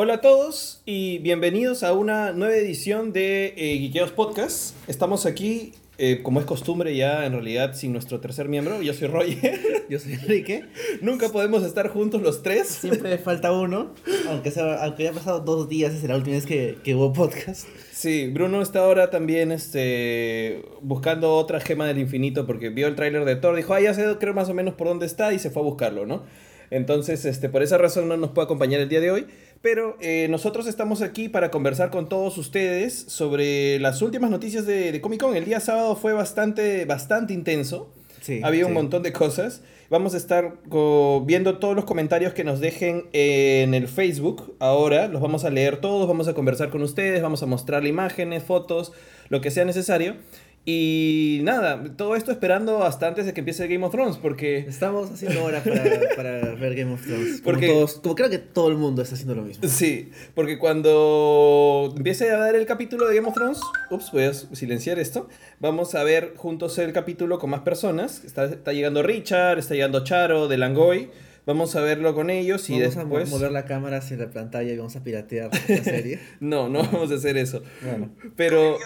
Hola a todos y bienvenidos a una nueva edición de eh, Podcast. Estamos aquí, eh, como es costumbre ya, en realidad, sin nuestro tercer miembro. Yo soy Roger. Yo soy Enrique. Nunca podemos estar juntos los tres. Siempre falta uno, aunque, sea, aunque haya pasado dos días desde la última vez que, que hubo podcast. Sí, Bruno está ahora también este, buscando otra gema del infinito porque vio el tráiler de Thor, dijo, ah, ya sé creo más o menos por dónde está y se fue a buscarlo, ¿no? Entonces, este, por esa razón no nos puede acompañar el día de hoy. Pero eh, nosotros estamos aquí para conversar con todos ustedes sobre las últimas noticias de, de Comic Con. El día sábado fue bastante, bastante intenso. Sí, Había un montón de cosas. Vamos a estar viendo todos los comentarios que nos dejen en el Facebook. Ahora los vamos a leer todos, vamos a conversar con ustedes, vamos a mostrarle imágenes, fotos, lo que sea necesario. Y nada, todo esto esperando hasta antes de que empiece Game of Thrones, porque Estamos haciendo hora para, para ver Game of Thrones. Como, Porque- todos, como creo que todo el mundo está haciendo lo mismo. Sí, porque cuando empiece a dar el capítulo de Game of Thrones, ups, voy a silenciar esto, vamos a ver juntos el capítulo con más personas. Está, está llegando Richard, está llegando Charo de Langoy, vamos a verlo con ellos y vamos a mo- después... mover la cámara hacia la pantalla y vamos a piratear la serie. No, no vamos a hacer eso. Bueno, Pero...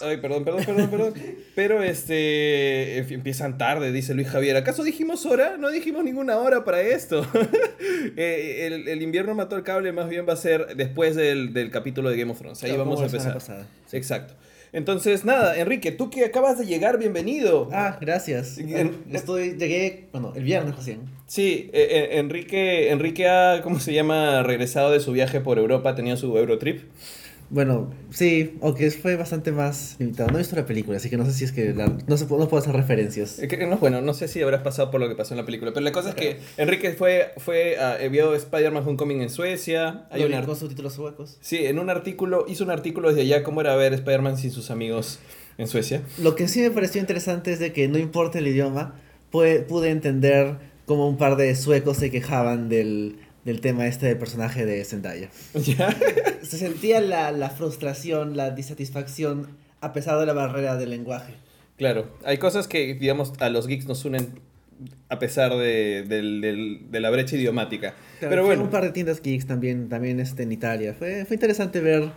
Ay, perdón, perdón, perdón, perdón. Pero este. Empiezan tarde, dice Luis Javier. ¿Acaso dijimos hora? No dijimos ninguna hora para esto. Eh, el, el invierno mató el cable, más bien va a ser después del, del capítulo de Game of Thrones. Ahí Claro, vamos a como la semana empezar. pasada. Exacto. Entonces, nada, Enrique, tú que acabas de llegar, bienvenido. Ah, gracias. En- Estoy, llegué, bueno, el viernes recién. Sí, eh, eh, Enrique, Enrique ha, ¿cómo se llama? Regresado de su viaje por Europa, tenía su Eurotrip. Bueno, sí, aunque fue bastante más limitado. No he visto la película, así que no sé si es que la- no, se, no puedo hacer referencias. Que- no, bueno, no sé si habrás pasado por lo que pasó en la película, pero la cosa es que Enrique fue, fue eh, vio Spider-Man Homecoming en Suecia. Hay Lo un subtítulos suecos. sí, en un artículo, hizo un artículo desde allá cómo era ver Spider-Man sin sus amigos en Suecia. Lo que sí me pareció interesante es de que no importa el idioma, pude, pude entender cómo un par de suecos se quejaban del, del tema este del personaje de Zendaya. ¿Ya? Se sentía la, la frustración, la disatisfacción a pesar de la barrera del lenguaje. Claro, hay cosas que, digamos, a los geeks nos unen a pesar de, del- del- de la brecha idiomática. Claro, pero bueno, un par de tiendas geeks también, también este, en Italia. Fue, fue interesante ver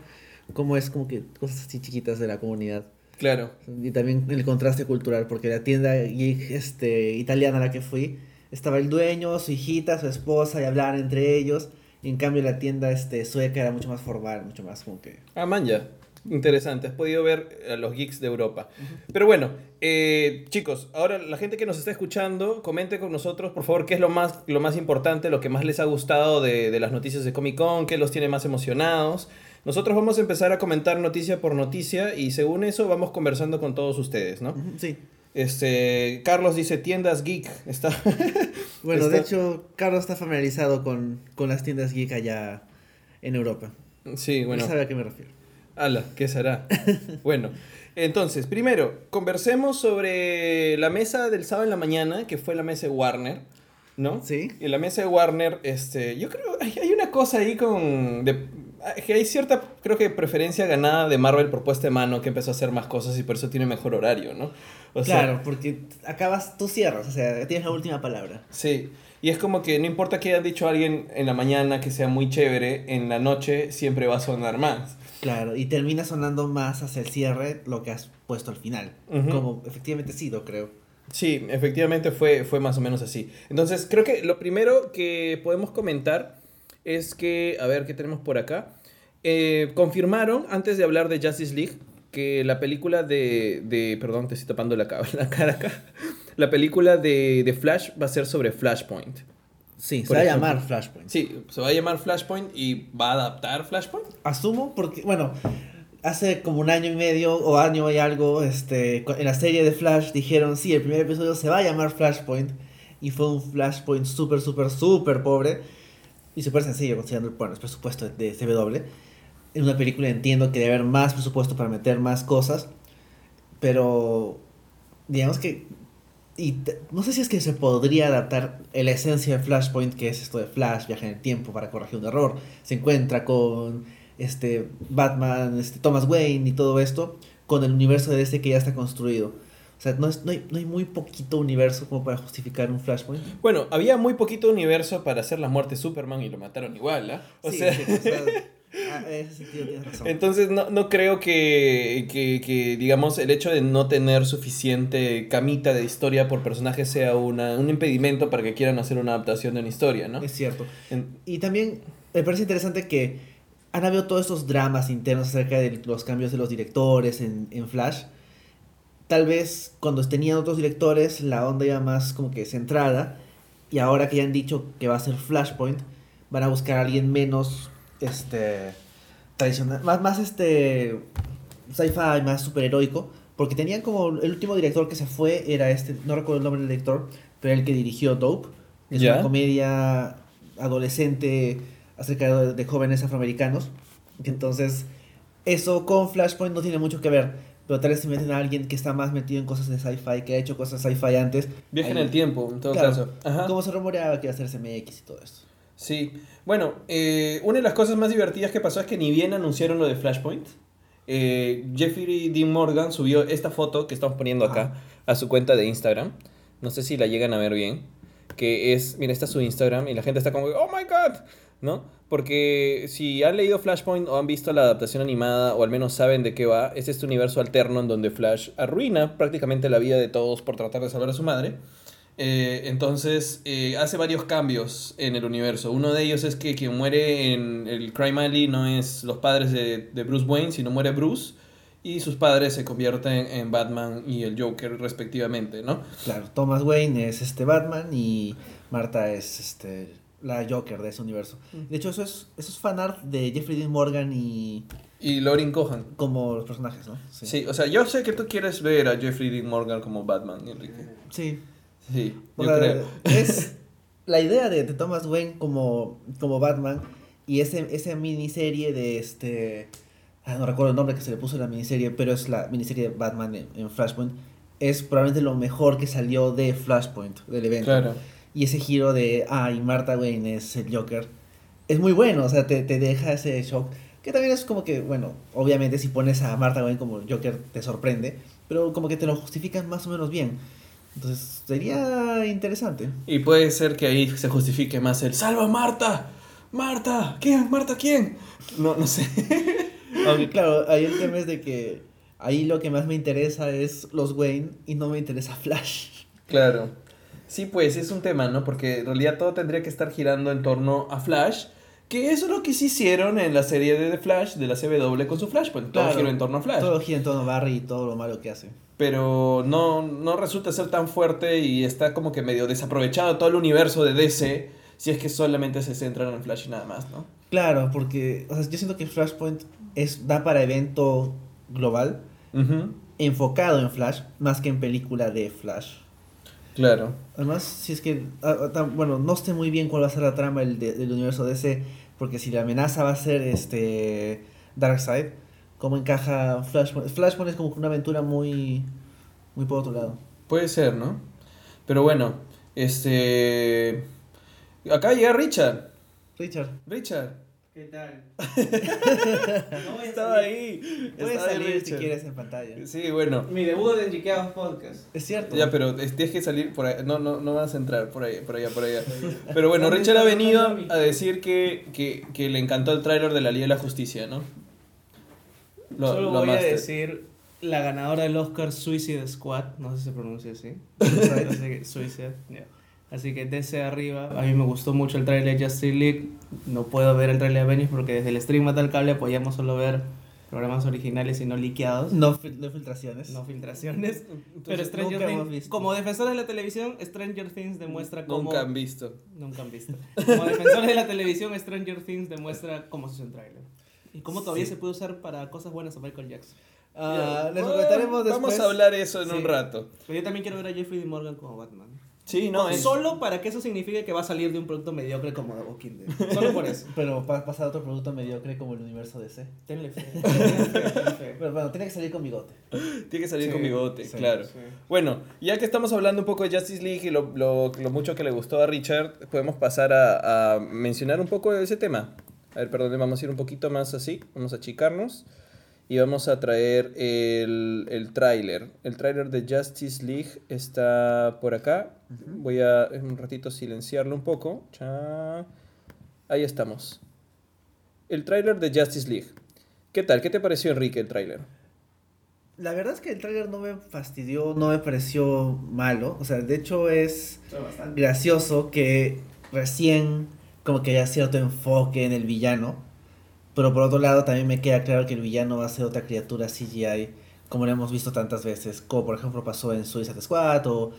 cómo es como que cosas así chiquitas de la comunidad. claro. Y también el contraste cultural, porque la tienda geek este, italiana a la que fui, estaba el dueño, su hijita, su esposa, y hablaban entre ellos. Y en cambio la tienda este, sueca era mucho más formal, mucho más como que... Ah, man, ya. Interesante, has podido ver a los geeks de Europa. Pero bueno, eh, chicos, ahora la gente que nos está escuchando, comente con nosotros, por favor, qué es lo más, lo más importante, lo que más les ha gustado de, de las noticias de Comic Con, qué los tiene más emocionados. Nosotros vamos a empezar a comentar noticia por noticia y según eso vamos conversando con todos ustedes, ¿no? Sí. Este, Carlos dice tiendas geek, está... Bueno, de hecho, Carlos está familiarizado con, con las tiendas geek allá en Europa. Sí, bueno. Él sabe a qué me refiero. Ala, ¿qué será? bueno, entonces, primero, conversemos sobre la mesa del sábado en la mañana, que fue la mesa de Warner, ¿no? Sí. Y la mesa de Warner, este, yo creo, hay, hay una cosa ahí con... de- que hay cierta, creo que preferencia ganada de Marvel por puesta de mano, que empezó a hacer más cosas y por eso tiene mejor horario, ¿no? O sea, claro, porque acabas, tú cierras, o sea, tienes la última palabra. Sí, y es como que no importa que haya dicho alguien en la mañana que sea muy chévere, en la noche siempre va a sonar más. Claro, y termina sonando más hacia el cierre lo que has puesto al final. Como efectivamente ha sido, creo. Sí, efectivamente fue, fue más o menos así. Entonces, creo que lo primero que podemos comentar es que, a ver, ¿qué tenemos por acá? Eh, confirmaron, antes de hablar de Justice League, que la película de, de perdón, te estoy tapando la, la cara acá, la película de, de Flash va a ser sobre Flashpoint. Sí, se va a llamar Flashpoint. Sí, se va a llamar Flashpoint y va a adaptar Flashpoint. Asumo porque, bueno, hace como un año y medio o año y algo, este, en la serie de Flash dijeron, sí, el primer episodio se va a llamar Flashpoint. Y fue un Flashpoint súper, súper, súper pobre. Y súper sencillo, considerando bueno, el presupuesto de CW. En una película entiendo que debe haber más presupuesto para meter más cosas. Pero, digamos que... Y no sé si es que se podría adaptar la esencia de Flashpoint, que es esto de Flash, viaja en el tiempo para corregir un error. Se encuentra con este Batman, este Thomas Wayne y todo esto, con el universo de este que ya está construido. O sea, no, es, no, hay, no hay muy poquito universo como para justificar un Flashpoint. Bueno, había muy poquito universo para hacer la muerte de Superman y lo mataron igual, ¿ah? O Sí, sea, sí, o sea, ah, ese razón. entonces no, no creo que, que, que, digamos, el hecho de no tener suficiente camita de historia por personaje sea una, un impedimento para que quieran hacer una adaptación de una historia, ¿no? Es cierto. En- Y también me parece interesante que han habido todos estos dramas internos acerca de los cambios de los directores en, en Flash. Tal vez cuando tenían otros directores la onda iba más como que centrada. Y ahora que ya han dicho que va a ser Flashpoint, van a buscar a alguien menos este tradicional, más, más este sci-fi, más superheroico. Porque tenían como el último director que se fue era este, no recuerdo el nombre del director, pero el que dirigió Dope. Es Ya. una comedia adolescente acerca de, de jóvenes afroamericanos. Entonces, eso con Flashpoint no tiene mucho que ver. Pero tal vez si meten a alguien que está más metido en cosas de sci-fi, que ha hecho cosas sci-fi antes. Viaje en el tiempo, en todo Claro, caso. Ajá. Como se rumoreaba que iba a ser CMX y todo esto. Sí, bueno, eh, una de las cosas más divertidas que pasó es que ni bien anunciaron lo de Flashpoint, eh, Jeffrey Dean Morgan subió esta foto que estamos poniendo acá a su cuenta de Instagram. No sé si la llegan a ver bien. Que es, mira, esta es su Instagram y la gente está como, oh my god, ¿no? Porque si han leído Flashpoint o han visto la adaptación animada o al menos saben de qué va, es este universo alterno en donde Flash arruina prácticamente la vida de todos por tratar de salvar a su madre. Eh, entonces eh, hace varios cambios en el universo. Uno de ellos es que quien muere en el Crime Alley no es los padres de, de Bruce Wayne, sino muere Bruce. Y sus padres se convierten en Batman y el Joker respectivamente, ¿no? Claro, Thomas Wayne es este Batman y Marta es este la Joker de ese universo. De hecho, eso es, eso es fanart de Jeffrey Dean Morgan y Y Lauren Cohan. como los personajes, ¿no? Sí. o sea, yo sé que tú quieres ver a Jeffrey Dean Morgan como Batman, Enrique. Sí. Sí, yo sea, creo. Es la idea de, de Thomas Wayne como, como Batman y ese, esa miniserie de este... ah, no recuerdo el nombre que se le puso a la miniserie, pero es la miniserie de Batman en, en Flashpoint. Es probablemente lo mejor que salió de Flashpoint, del evento. Claro. Y ese giro de, ah, y Martha Wayne es el Joker, es muy bueno, o sea, te, te deja ese shock. Que también es como que, bueno, obviamente si pones a Martha Wayne como Joker te sorprende, pero como que te lo justifican más o menos bien. Entonces, sería interesante. Y puede ser que ahí se justifique más el ¡Salva a Marta! ¡Marta! ¿Quién? ¿Marta quién? No, no sé. Aunque claro, ahí el tema es de que ahí lo que más me interesa es los Wayne y no me interesa Flash. Claro. Sí, pues es un tema, ¿no? Porque en realidad todo tendría que estar girando en torno a Flash. Que eso es lo que sí hicieron en la serie de The Flash, de la CW con su Flashpoint. Todo Claro, gira en torno a Flash. Todo gira en torno a Barry y todo lo malo que hace. Pero no, no resulta ser tan fuerte y está como que medio desaprovechado todo el universo de DC. Si es que solamente se centran en Flash y nada más, ¿no? Claro, porque o sea, yo siento que Flashpoint es, da para evento global, enfocado en Flash, más que en película de Flash. Claro. Además, si es que, ah, ah, bueno, no sé muy bien cuál va a ser la trama del, de- del universo DC, porque si la amenaza va a ser este Darkseid, ¿cómo encaja Flashpoint? Flashpoint es como una aventura muy, muy por otro lado. Puede ser, ¿no? Pero bueno, este... Acá llega Richard. Richard, Richard. ¿Qué tal? Estaba ahí. puedes salir si Richard. quieres en pantalla. Sí, bueno. Mi debut en Chiqueados Podcast. Es cierto. Ya, pero es- tienes que salir por ahí. No, no, no vas a entrar por ahí, por allá, por allá. Pero bueno, Richard ha venido a decir que, que, que le encantó el tráiler de la Liga de la Justicia, ¿no? Lo- Solo lo voy a decir la ganadora del Oscar Suicide Squad. No sé si se pronuncia así. Suicide. Así que, Suicide, ya. Así que desde arriba, a mí me gustó mucho el trailer de Justice League. No puedo ver el trailer de Avengers porque desde el stream Metal Cable podíamos solo ver programas originales y no liqueados. No, fil- no filtraciones. No filtraciones. Pero Entonces, Stranger nunca hemos Things, como defensores de la televisión, Stranger Things demuestra cómo... Nunca han visto. Nunca han visto. Como defensores de la televisión, Stranger Things demuestra cómo se hace un trailer. Y cómo todavía Sí. se puede usar para cosas buenas a Michael Jackson. Ah, les Ah, comentaremos después. Vamos a hablar eso en Sí. un rato. Pero yo también quiero ver a Jeffrey Dean Morgan como Batman. Sí, no, es- Solo para que eso signifique que va a salir de un producto mediocre como The Walking Dead. Solo por eso. Pero pa- pasar a otro producto mediocre como el universo DC. Tenle fe. Tenle fe, tenle fe. Pero bueno, tiene que salir con bigote. tiene que salir Sí, con bigote, sí, claro. Sí. Bueno, ya que estamos hablando un poco de Justice League y lo, lo- lo mucho que le gustó a Richard, podemos pasar a, a mencionar un poco de ese tema. A ver, perdón, vamos a ir un poquito más así, vamos a achicarnos. y vamos a traer el, el tráiler. El tráiler de Justice League está por acá. Voy a en un ratito silenciarlo un poco. Cha. Ahí estamos. El tráiler de Justice League. ¿Qué tal? ¿Qué te pareció, Enrique, el tráiler? La verdad es que el tráiler no me fastidió, no me pareció malo. O sea, de hecho es gracioso que recién como que haya cierto enfoque en el villano. Pero por otro lado también me queda claro que el villano va a ser otra criatura CGI como lo hemos visto tantas veces. Como por ejemplo pasó en Suicide Squad o...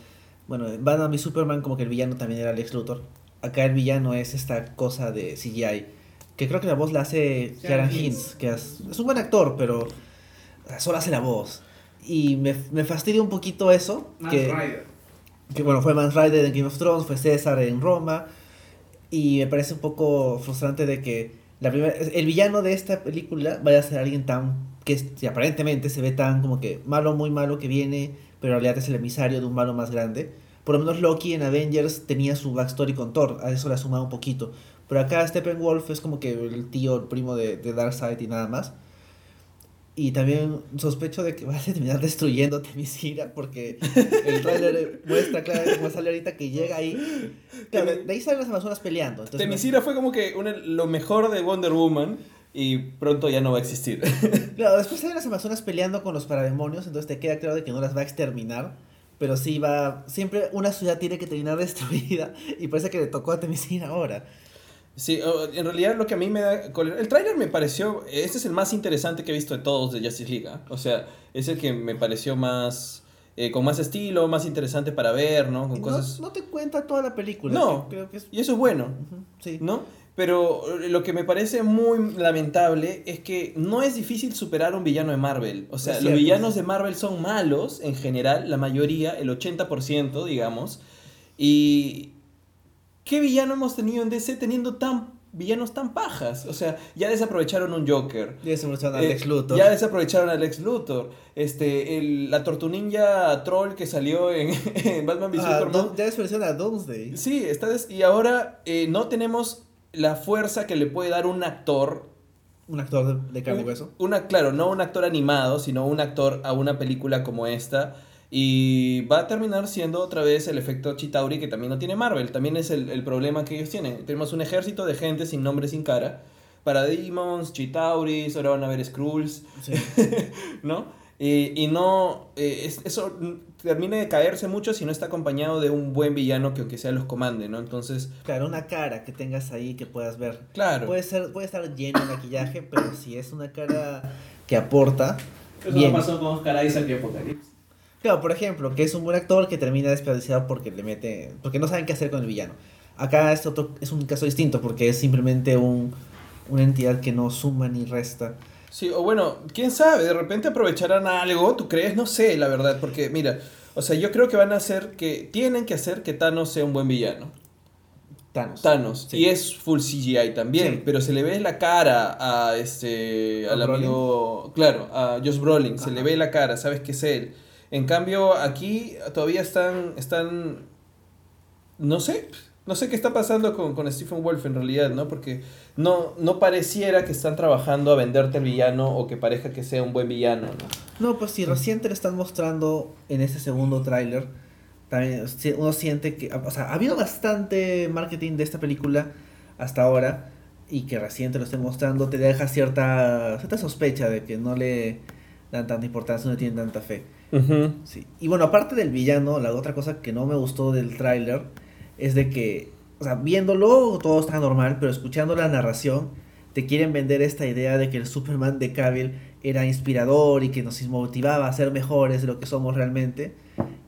Bueno, en Batman y Superman como que el villano también era Lex Luthor. Acá el villano es esta cosa de CGI. Que creo que la voz la hace Karen Hinz, que es, es un buen actor, pero solo hace la voz. Y me, me fastidia un poquito eso. que, Rider. que bueno, fue Mans Rider en Game of Thrones, fue César en Roma. Y me parece un poco frustrante de que la primera, el villano de esta película vaya a ser alguien tan que aparentemente se ve tan como que malo, muy malo que viene, pero en realidad es el emisario de un malo más grande. Por lo menos Loki en Avengers tenía su backstory con Thor, a eso le ha sumado un poquito. Pero acá Steppenwolf es como que el tío, el primo de, de Darkseid y nada más. Y también sospecho de que vas a terminar destruyendo Temisira porque el trailer muestra claramente como sale ahorita que llega ahí. Claro, de ahí salen las Amazonas peleando. Temisira fue como que una- lo mejor de Wonder Woman y pronto ya no va a existir. Claro, después salen las Amazonas peleando con los parademonios, entonces te queda claro de que no las va a exterminar. Pero sí va. Siempre una ciudad tiene que terminar destruida. Y parece que le tocó a Temisira ahora. Sí, en realidad lo que a mí me da... El tráiler me pareció... Este es el más interesante que he visto de todos de Justice League. ¿ah? O sea, es el que me pareció más... eh, con más estilo, más interesante para ver, ¿no? Con no, cosas... no te cuenta toda la película. No. que Creo que es. Y eso es bueno, Sí. ¿no? Pero eh, lo que me parece muy lamentable es que no es difícil superar a un villano de Marvel. O sea, los villanos sí. de Marvel son malos en general, la mayoría, el 80%, digamos. Y... ¿Qué villano hemos tenido en DC teniendo tan villanos tan pajas? O sea, ya desaprovecharon un Joker. Ya menciona a Eh, Lex Luthor. Ya desaprovecharon a Lex Luthor. Este, el, la Tortuninja Troll que salió en, en Batman v Ah, Superman. Ya menciona a Doomsday. Sí, está des- y ahora eh, no tenemos la fuerza que le puede dar un actor. Un actor de, de carne y hueso. Una, claro, no un actor animado, sino un actor a una película como esta. Y va a terminar siendo otra vez el efecto Chitauri que también no tiene Marvel. También es el, el problema que ellos tienen. Tenemos un ejército de gente sin nombre, sin cara. Parademons, Chitauris, ahora van a haber Skrulls. Sí. ¿no? Y, y no, eh, es- eso termina de caerse mucho si no está acompañado de un buen villano que aunque sea los comande, ¿no? Entonces, Claro, una cara que tengas ahí que puedas ver. claro. Puede, ser, puede estar lleno de maquillaje, pero si es una cara que aporta. Eso bien. no pasó con Oscar Isaac y Apocalipsis. Claro, por ejemplo, que es un buen actor que termina desperdiciado porque le mete. porque no saben qué hacer con el villano. Acá es, otro, es un caso distinto porque es simplemente un, una entidad que no suma ni resta. Sí, o bueno, quién sabe, de repente aprovecharán algo, ¿tú crees? No sé, la verdad, porque mira, o sea, yo creo que van a hacer que, tienen que hacer que Thanos sea un buen villano. Thanos. Thanos, Sí. y es full CGI también, Sí. pero se le ve la cara a este, ¿A al amigo, claro, a Josh Brolin, se le ve la cara, sabes que es él. En cambio, aquí todavía están, están, no sé, no sé qué está pasando con, con Stephen Wolf en realidad, ¿no? Porque no, no pareciera que están trabajando a venderte el villano o que parezca que sea un buen villano, ¿no? No, pues si recién te lo están mostrando en este segundo tráiler, también uno siente que, o sea, ha habido bastante marketing de esta película hasta ahora y que recién te lo estén mostrando te deja cierta, cierta sospecha de que no le dan tanta importancia, no le tienen tanta fe. Sí. Y bueno, aparte del villano, la otra cosa que no me gustó del tráiler es de que, o sea, viéndolo todo está normal, pero escuchando la narración, te quieren vender esta idea de que el Superman de Cavill era inspirador y que nos motivaba a ser mejores de lo que somos realmente.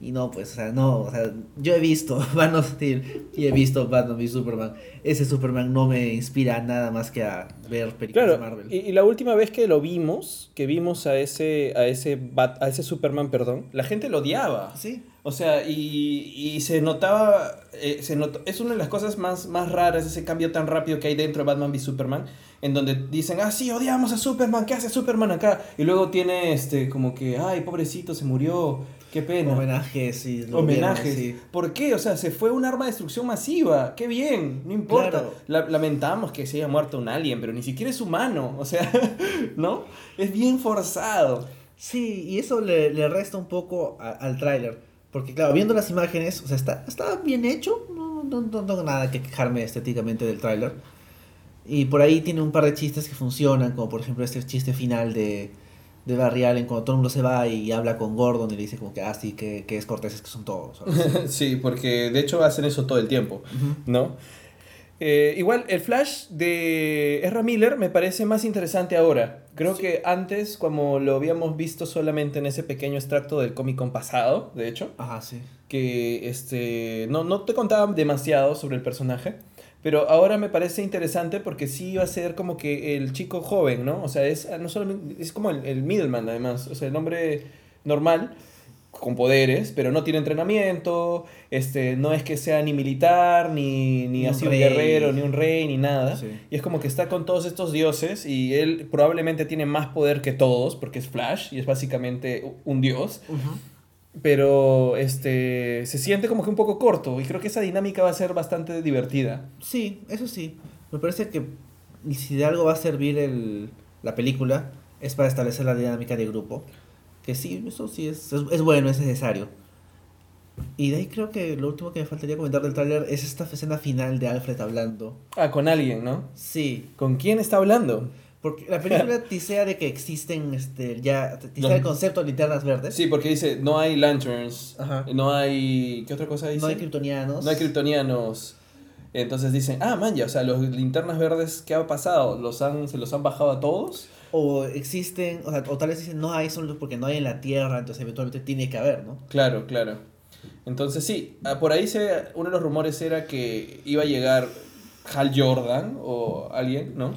Y no, pues, o sea, no, o sea, yo he visto Man of Steel y he visto Batman v Superman. Ese Superman no me inspira nada más que a ver películas Claro, de Marvel. y, y la última vez que lo vimos, que vimos a ese, a ese, Bat- a ese Superman, perdón, la gente lo odiaba. Sí, O sea, y, y se notaba, eh, se notó- es una de las cosas más, más raras, ese cambio tan rápido que hay dentro de Batman v Superman, en donde dicen, ah, sí, odiamos a Superman, ¿qué hace Superman acá? Y luego tiene, este, como que, ay, pobrecito, se murió. Qué pena. Homenajes y lo Homenajes. sí. ¿Por qué? O sea, se fue un arma de destrucción masiva. Qué bien, no importa. Claro. La- lamentamos que se haya muerto un alien, pero ni siquiera es humano. O sea, ¿no? Es bien forzado. Sí, y eso le, le resta un poco a- al tráiler. Porque claro, viendo las imágenes, o sea, está, está bien hecho. No, no, no tengo nada que quejarme estéticamente del tráiler. Y por ahí tiene un par de chistes que funcionan, como por ejemplo este chiste final de, de Barry Allen cuando todo el mundo se va y habla con Gordon y le dice como que, ah, sí, que, que es corteses que son todos. sí, porque de hecho hacen eso todo el tiempo. ¿no? Eh, igual, el Flash de Ezra Miller me parece más interesante ahora. Creo que antes, como lo habíamos visto solamente en ese pequeño extracto del Comic Con pasado, de hecho, Ajá, sí. que este, no, no te contaba demasiado sobre el personaje, pero ahora me parece interesante porque sí va a ser como que el chico joven, ¿no? O sea, es, no solamente, es como el, el middleman además, o sea, el hombre normal con poderes, pero no tiene entrenamiento, este, no es que sea ni militar, ni, ni así un rey. guerrero, ni un rey, ni nada. Sí. Y es como que está con todos estos dioses y él probablemente tiene más poder que todos porque es Flash y es básicamente un dios pero este se siente como que un poco corto y creo que esa dinámica va a ser bastante divertida. Sí, eso sí. Me parece que si de algo va a servir el, la película es para establecer la dinámica de grupo. Que sí, eso sí es, es, es bueno, es necesario. Y de ahí creo que lo último que me faltaría comentar del tráiler es esta escena final de Alfred hablando. Ah, con alguien, ¿no? Sí, ¿Con quién está hablando? Porque la película tisea de que existen, este, ya, tisea el concepto de linternas verdes. Sí, porque dice, no hay lanterns, Ajá. no hay... ¿Qué otra cosa dice? No hay kryptonianos. No hay kryptonianos. Entonces dicen, ah, man, ya, o sea, los linternas verdes, ¿qué ha pasado? ¿Los han, ¿Se los han bajado a todos? O existen, o, sea, o tal vez dicen no hay solo porque no hay en la Tierra, entonces eventualmente tiene que haber, ¿no? Claro, claro. Entonces sí, ah, por ahí se, uno de los rumores era que iba a llegar Hal Jordan o alguien, ¿no?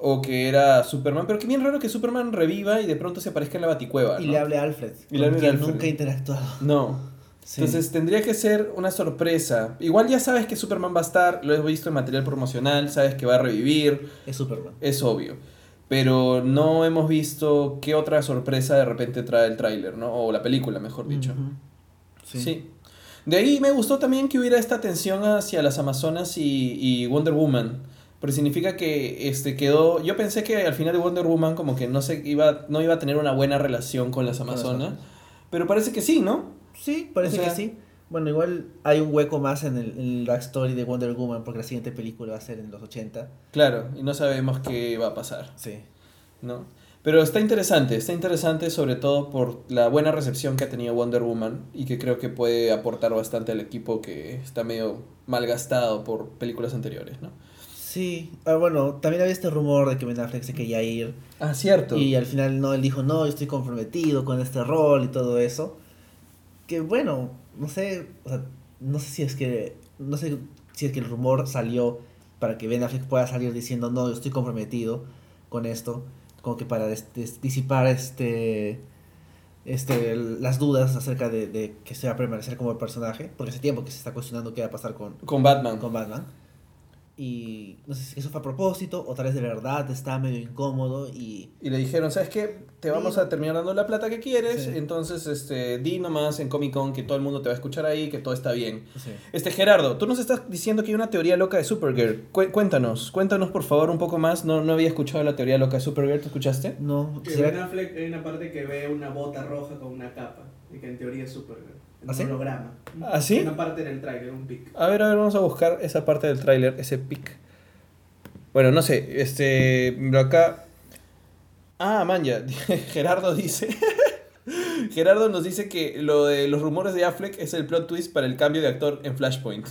O que era Superman, pero que bien raro que Superman reviva y de pronto se aparezca en la baticueva, Y ¿no? le hable a Alfred, Y le hable a quien Alfred. nunca ha interactuado. No. Sí. Entonces tendría que ser una sorpresa. Igual ya sabes que Superman va a estar, lo he visto en material promocional, sabes que va a revivir, Es Superman. es obvio. Pero no hemos visto qué otra sorpresa de repente trae el tráiler, ¿no? O la película, mejor dicho. Ujú. Sí. De ahí me gustó también que hubiera esta tensión hacia las Amazonas y, y Wonder Woman. Porque significa que este quedó. Yo pensé que al final de Wonder Woman, como que no se iba, no iba a tener una buena relación con las Con las Amazonas. Pero parece que sí, ¿no? Sí, parece O sea- que sí. Bueno, igual hay un hueco más en el, en backstory de Wonder Woman porque la siguiente película va a ser en los 80. Claro, y no sabemos qué va a pasar, Sí. ¿no? Pero está interesante, está interesante sobre todo por la buena recepción que ha tenido Wonder Woman y que creo que puede aportar bastante al equipo que está medio malgastado por películas anteriores, ¿no? Sí, ah, bueno, también había este rumor de que Ben Affleck se quería ir Ah, cierto. y al final no, él dijo, no, yo estoy comprometido con este rol y todo eso. Que bueno, no sé, o sea, no sé si es que, no sé si es que el rumor salió para que Ben Affleck pueda salir diciendo, no, yo estoy comprometido con esto, como que para disipar este, este, las dudas acerca de, de que se va a permanecer como el personaje, porque hace tiempo que se está cuestionando qué va a pasar con, Con Batman. con Batman. Y no sé si eso fue a propósito o tal vez de verdad está medio incómodo y... Y le dijeron, ¿sabes qué? Te vamos Sí. a terminar dando la plata que quieres, Sí. entonces este, di nomás en Comic Con que todo el mundo te va a escuchar ahí, que todo está bien. Sí. Este Gerardo, tú nos estás diciendo que hay una teoría loca de Supergirl. Cu- cuéntanos, cuéntanos por favor un poco más. No, no había escuchado la teoría loca de Supergirl, ¿te escuchaste? No, Que ¿será Ben Affleck hay una parte que ve una bota roja con una capa y que en teoría es Supergirl. En ¿Ah, sí? holograma. ¿Ah, sí? Una parte en el trailer, un pic. A ver, a ver, vamos a buscar esa parte del tráiler, ese pic. Bueno, no sé, este, acá... Ah, man, ya, Gerardo dice... Gerardo nos dice que lo de los rumores de Affleck es el plot twist para el cambio de actor en Flashpoint.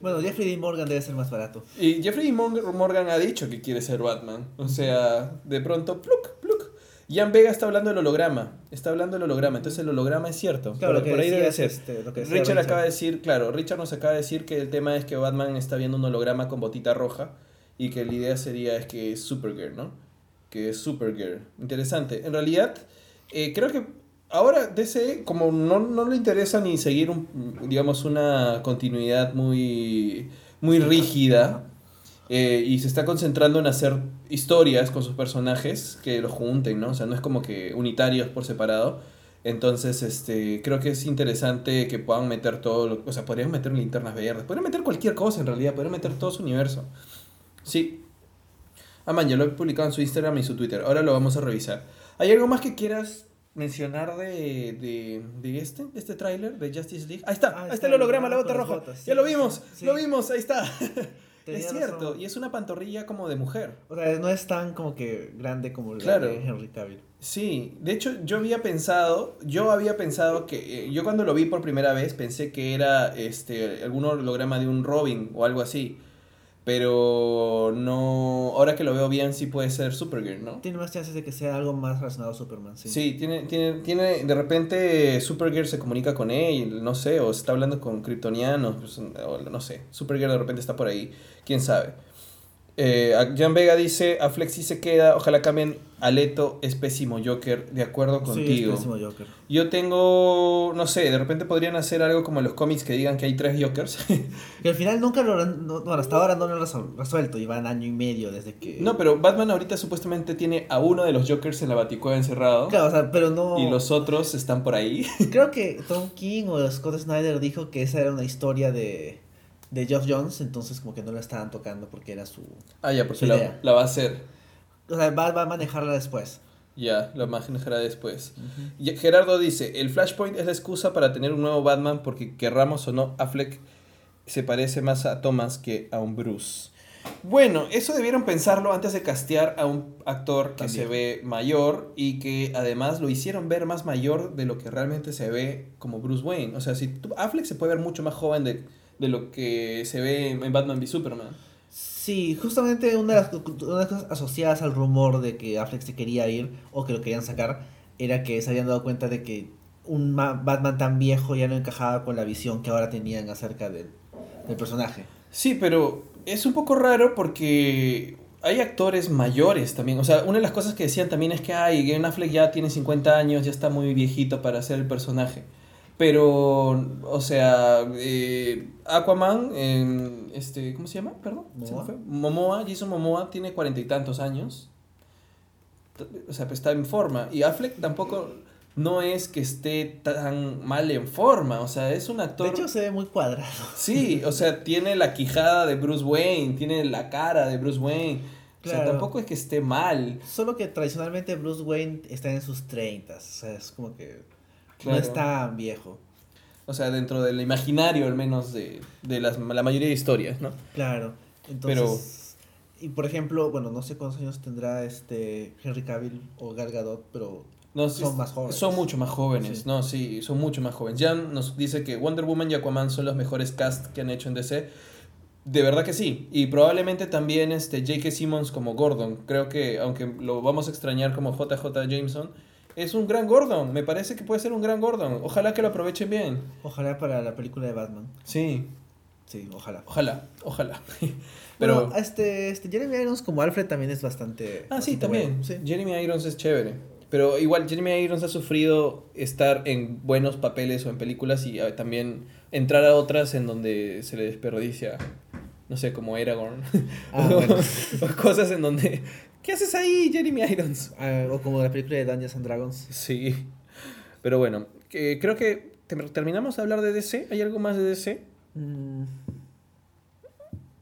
Bueno, Jeffrey Dean Morgan debe ser más barato. Y Jeffrey Mon- Morgan ha dicho que quiere ser Batman. O sea, de pronto, pluk, pluk. Jan Vega está hablando del holograma. Está hablando del holograma. Entonces el holograma es cierto. Claro, por, que por ahí debe ser. este, lo que Richard, acaba de decir, claro, Richard nos acaba de decir que el tema es que Batman está viendo un holograma con botita roja y que la idea sería es que es Supergirl, ¿no? Que es Supergirl. Interesante. En realidad, eh, creo que ahora DC, como no, no le interesa ni seguir, un, digamos, una continuidad muy, muy rígida, eh, y se está concentrando en hacer historias con sus personajes que los junten, ¿no? O sea, no es como que unitarios por separado. Entonces, este, creo que es interesante que puedan meter todo, lo- o sea, podrían meter linternas verdes, podrían meter cualquier cosa en realidad, podrían meter todo su universo. Sí. Ah, man, ya lo he publicado en su Instagram y su Twitter, ahora lo vamos a revisar. ¿Hay algo más que quieras mencionar de, de, de este, de este tráiler de Justice League? Ahí está, Ah, ahí está está el holograma, la bota roja. ya lo vimos, sí. lo vimos, ahí está. Tenía es cierto, razón. y es una pantorrilla como de mujer. O sea, no es tan como que grande como la Claro. de Henry Cavill. Sí, de hecho yo había pensado, yo había pensado que, eh, yo cuando lo vi por primera vez pensé que era este algún holograma de un Robin o algo así, pero no, ahora que lo veo bien sí puede ser Supergirl, ¿no? Tiene más chances de que sea algo más relacionado a Superman, sí. Sí, tiene, tiene, tiene, de repente Supergirl se comunica con él, no sé, o está hablando con kryptonianos, pues, o no sé, Supergirl de repente está por ahí, quién sabe. Eh, Jan Vega dice, a Flexi se queda, ojalá cambien a Leto, es pésimo Joker, de acuerdo Sí, es contigo. pésimo Joker. Yo tengo, no sé, de repente podrían hacer algo como en los cómics que digan que hay tres Jokers. Que al final nunca lo han, no, bueno, hasta ahora no lo han resuelto y van año y medio desde que... no, pero Batman ahorita supuestamente tiene a uno de los Jokers en la baticueva encerrado. Claro, o sea, pero no... Y los otros están por ahí. Creo que Tom King o Scott Snyder dijo que esa era una historia de, de Geoff Jones, entonces como que no la estaban tocando porque era su... Ah, ya, porque la, la va a hacer. O sea, va, va a manejarla después. Ya, la manejará después. Gerardo dice, el Flashpoint es la excusa para tener un nuevo Batman porque querramos o no, Affleck se parece más a Thomas que a un Bruce. Bueno, eso debieron pensarlo antes de castear a un actor que También. se ve mayor y que además lo hicieron ver más mayor de lo que realmente se ve como Bruce Wayne. O sea, si tú- Affleck se puede ver mucho más joven de, de lo que se ve en Batman v Superman. Sí, justamente una de, las, una de las cosas asociadas al rumor de que Affleck se quería ir o que lo querían sacar era que se habían dado cuenta de que un ma- Batman tan viejo ya no encajaba con la visión que ahora tenían acerca del, del personaje. Sí, pero es un poco raro porque hay actores mayores también. O sea, una de las cosas que decían también es que ay, Ben Affleck ya tiene 50 años, ya está muy viejito para hacer el personaje. Pero, o sea, eh, Aquaman, este, ¿cómo se llama? Perdón. ¿se me Momoa. fue? Momoa, Jason Momoa tiene cuarenta y tantos años. O sea, pues está en forma. Y Affleck tampoco no es que esté tan mal en forma. O sea, es un actor... De hecho, se ve muy cuadrado. Sí, o sea, tiene la quijada de Bruce Wayne, tiene la cara de Bruce Wayne. O sea, tampoco es que esté mal. Solo que tradicionalmente Bruce Wayne está en sus 30, o sea, es como que Claro. no es tan viejo. O sea, dentro del imaginario al menos de, de las, la mayoría de historias, ¿no? Claro. Entonces, y por ejemplo, bueno, no sé cuántos años tendrá este Henry Cavill o Gal Gadot, pero No, Son más jóvenes. Son mucho más jóvenes, Sí. no, sí, son mucho más jóvenes. Jan nos dice que Wonder Woman y Aquaman son los mejores cast que han hecho en DC. De verdad que sí. Y probablemente también este J.K. Simmons como Gordon. Creo que, aunque lo vamos a extrañar como JJ Jameson, es un gran Gordon. Me parece que puede ser un gran Gordon. Ojalá que lo aprovechen bien. ojalá para la película de Batman. Sí, Sí, ojalá. ojalá, ojalá. Pero este, este Jeremy Irons como Alfred también es bastante. Ah, sí, también. bueno, sí. Jeremy Irons es chévere. Pero igual Jeremy Irons ha sufrido estar en buenos papeles o en películas y ah, también entrar a otras en donde se le desperdicia, no sé, como Aragorn. Ah, o, bueno. o cosas en donde... ¿Qué haces ahí, Jeremy Irons? Ah, o como la película de Dungeons and Dragons. Sí. Pero bueno, creo que te- terminamos de hablar de DC. ¿Hay algo más de DC? Mm,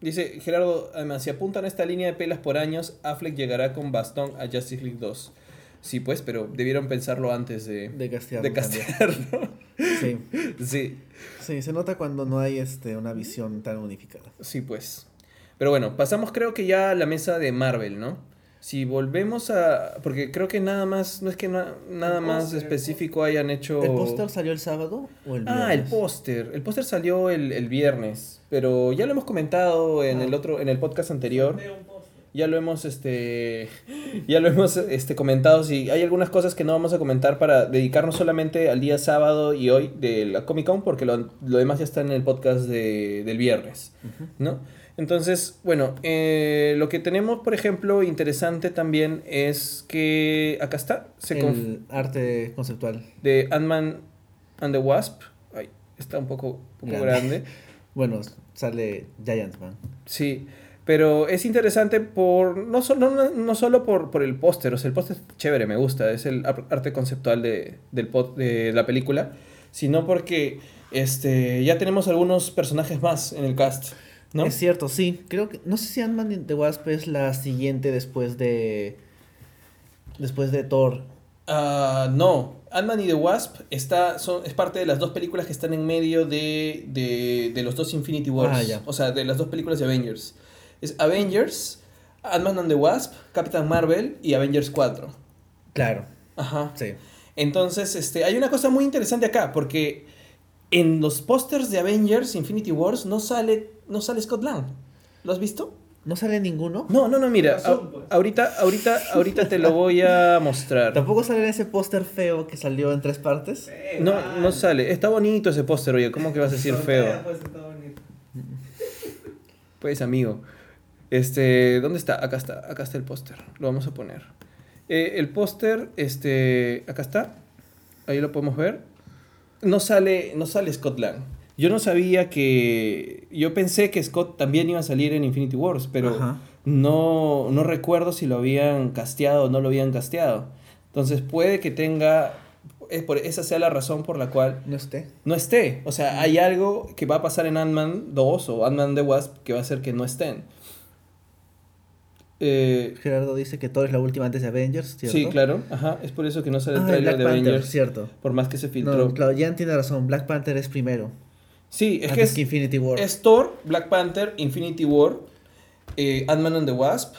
Dice Gerardo, además, si apuntan a esta línea de pelas por años, Affleck llegará con bastón a Justice League 2. Sí, pues, pero debieron pensarlo antes de, de castear. de castearlo. Sí. sí, sí, se nota cuando no hay este, una visión tan unificada. sí, pues. Pero bueno, pasamos creo que ya a la mesa de Marvel, ¿no? Si volvemos a... Porque creo que nada más, no es que na- nada El más específico hayan hecho... ¿El póster salió el sábado o el viernes? Ah, el póster. El póster salió el, el viernes, pero ya lo hemos comentado en Ah. el otro, en el podcast anterior. Ya lo hemos, este, ya lo hemos, este, comentado. Si hay algunas cosas que no vamos a comentar para dedicarnos solamente al día sábado y hoy de la Comic Con, porque lo, lo demás ya está en el podcast de, del viernes. ¿no? Entonces, bueno, eh, lo que tenemos, por ejemplo, interesante también es que acá está, se conf- el arte conceptual. de Ant-Man and the Wasp. Ay, está un poco, un poco Grande. grande. Bueno, sale Giant Man. Sí, Pero es interesante por no, solo no, no solo por, por el póster, o sea, el póster es chévere, me gusta, es el ar- arte conceptual de, del de la película, sino porque este, ya tenemos algunos personajes más en el cast, ¿no? Es cierto, sí. Creo que. No sé si Ant-Man and the Wasp es la siguiente después de. Después de Thor. Ah, no, Ant-Man y The Wasp está, son, es parte de las dos películas que están en medio de, de, de los dos Infinity Wars. Ah, ya. O sea, de las dos películas de Avengers. Es Avengers, Ant-Man and the Wasp, Captain Marvel y Avengers 4. Claro, Ajá. sí. Entonces, este, hay una cosa muy interesante acá, porque en los pósters de Avengers Infinity Wars no sale, no sale Scott Lang. ¿Lo has visto? ¿No sale ninguno? No, no, no, mira, Razón, pues. ahorita, ahorita, ahorita te lo voy a mostrar. ¿Tampoco sale ese póster feo que salió en tres partes? No, no sale. Está bonito ese póster, oye. ¿Cómo que vas a decir feo? Pues, está bonito. Pues, amigo. Este, ¿dónde está? Acá está. Acá está el póster. Lo vamos a poner. Eh, el póster, este, acá está. Ahí lo podemos ver. No sale, no sale Scott Lang. Yo no sabía que. Yo pensé que Scott también iba a salir en Infinity Wars, pero Ajá. no, no recuerdo si lo habían casteado o no lo habían casteado. Entonces puede que tenga. es por, esa sea la razón por la cual No esté. no esté. O sea, hay algo que va a pasar en Ant-Man 2 o Ant-Man The Wasp que va a hacer que no estén. Eh, Gerardo dice que Thor es la última antes de Avengers, ¿cierto? sí, claro. Ajá. Es por eso que no sale el Ah, trailer Black de Panther, Avengers. cierto. Por más que se filtró. No, claro, Jan tiene razón. Black Panther es primero. Sí, es que es, que Infinity War. es Thor, Black Panther, Infinity War, eh, Ant-Man and the Wasp,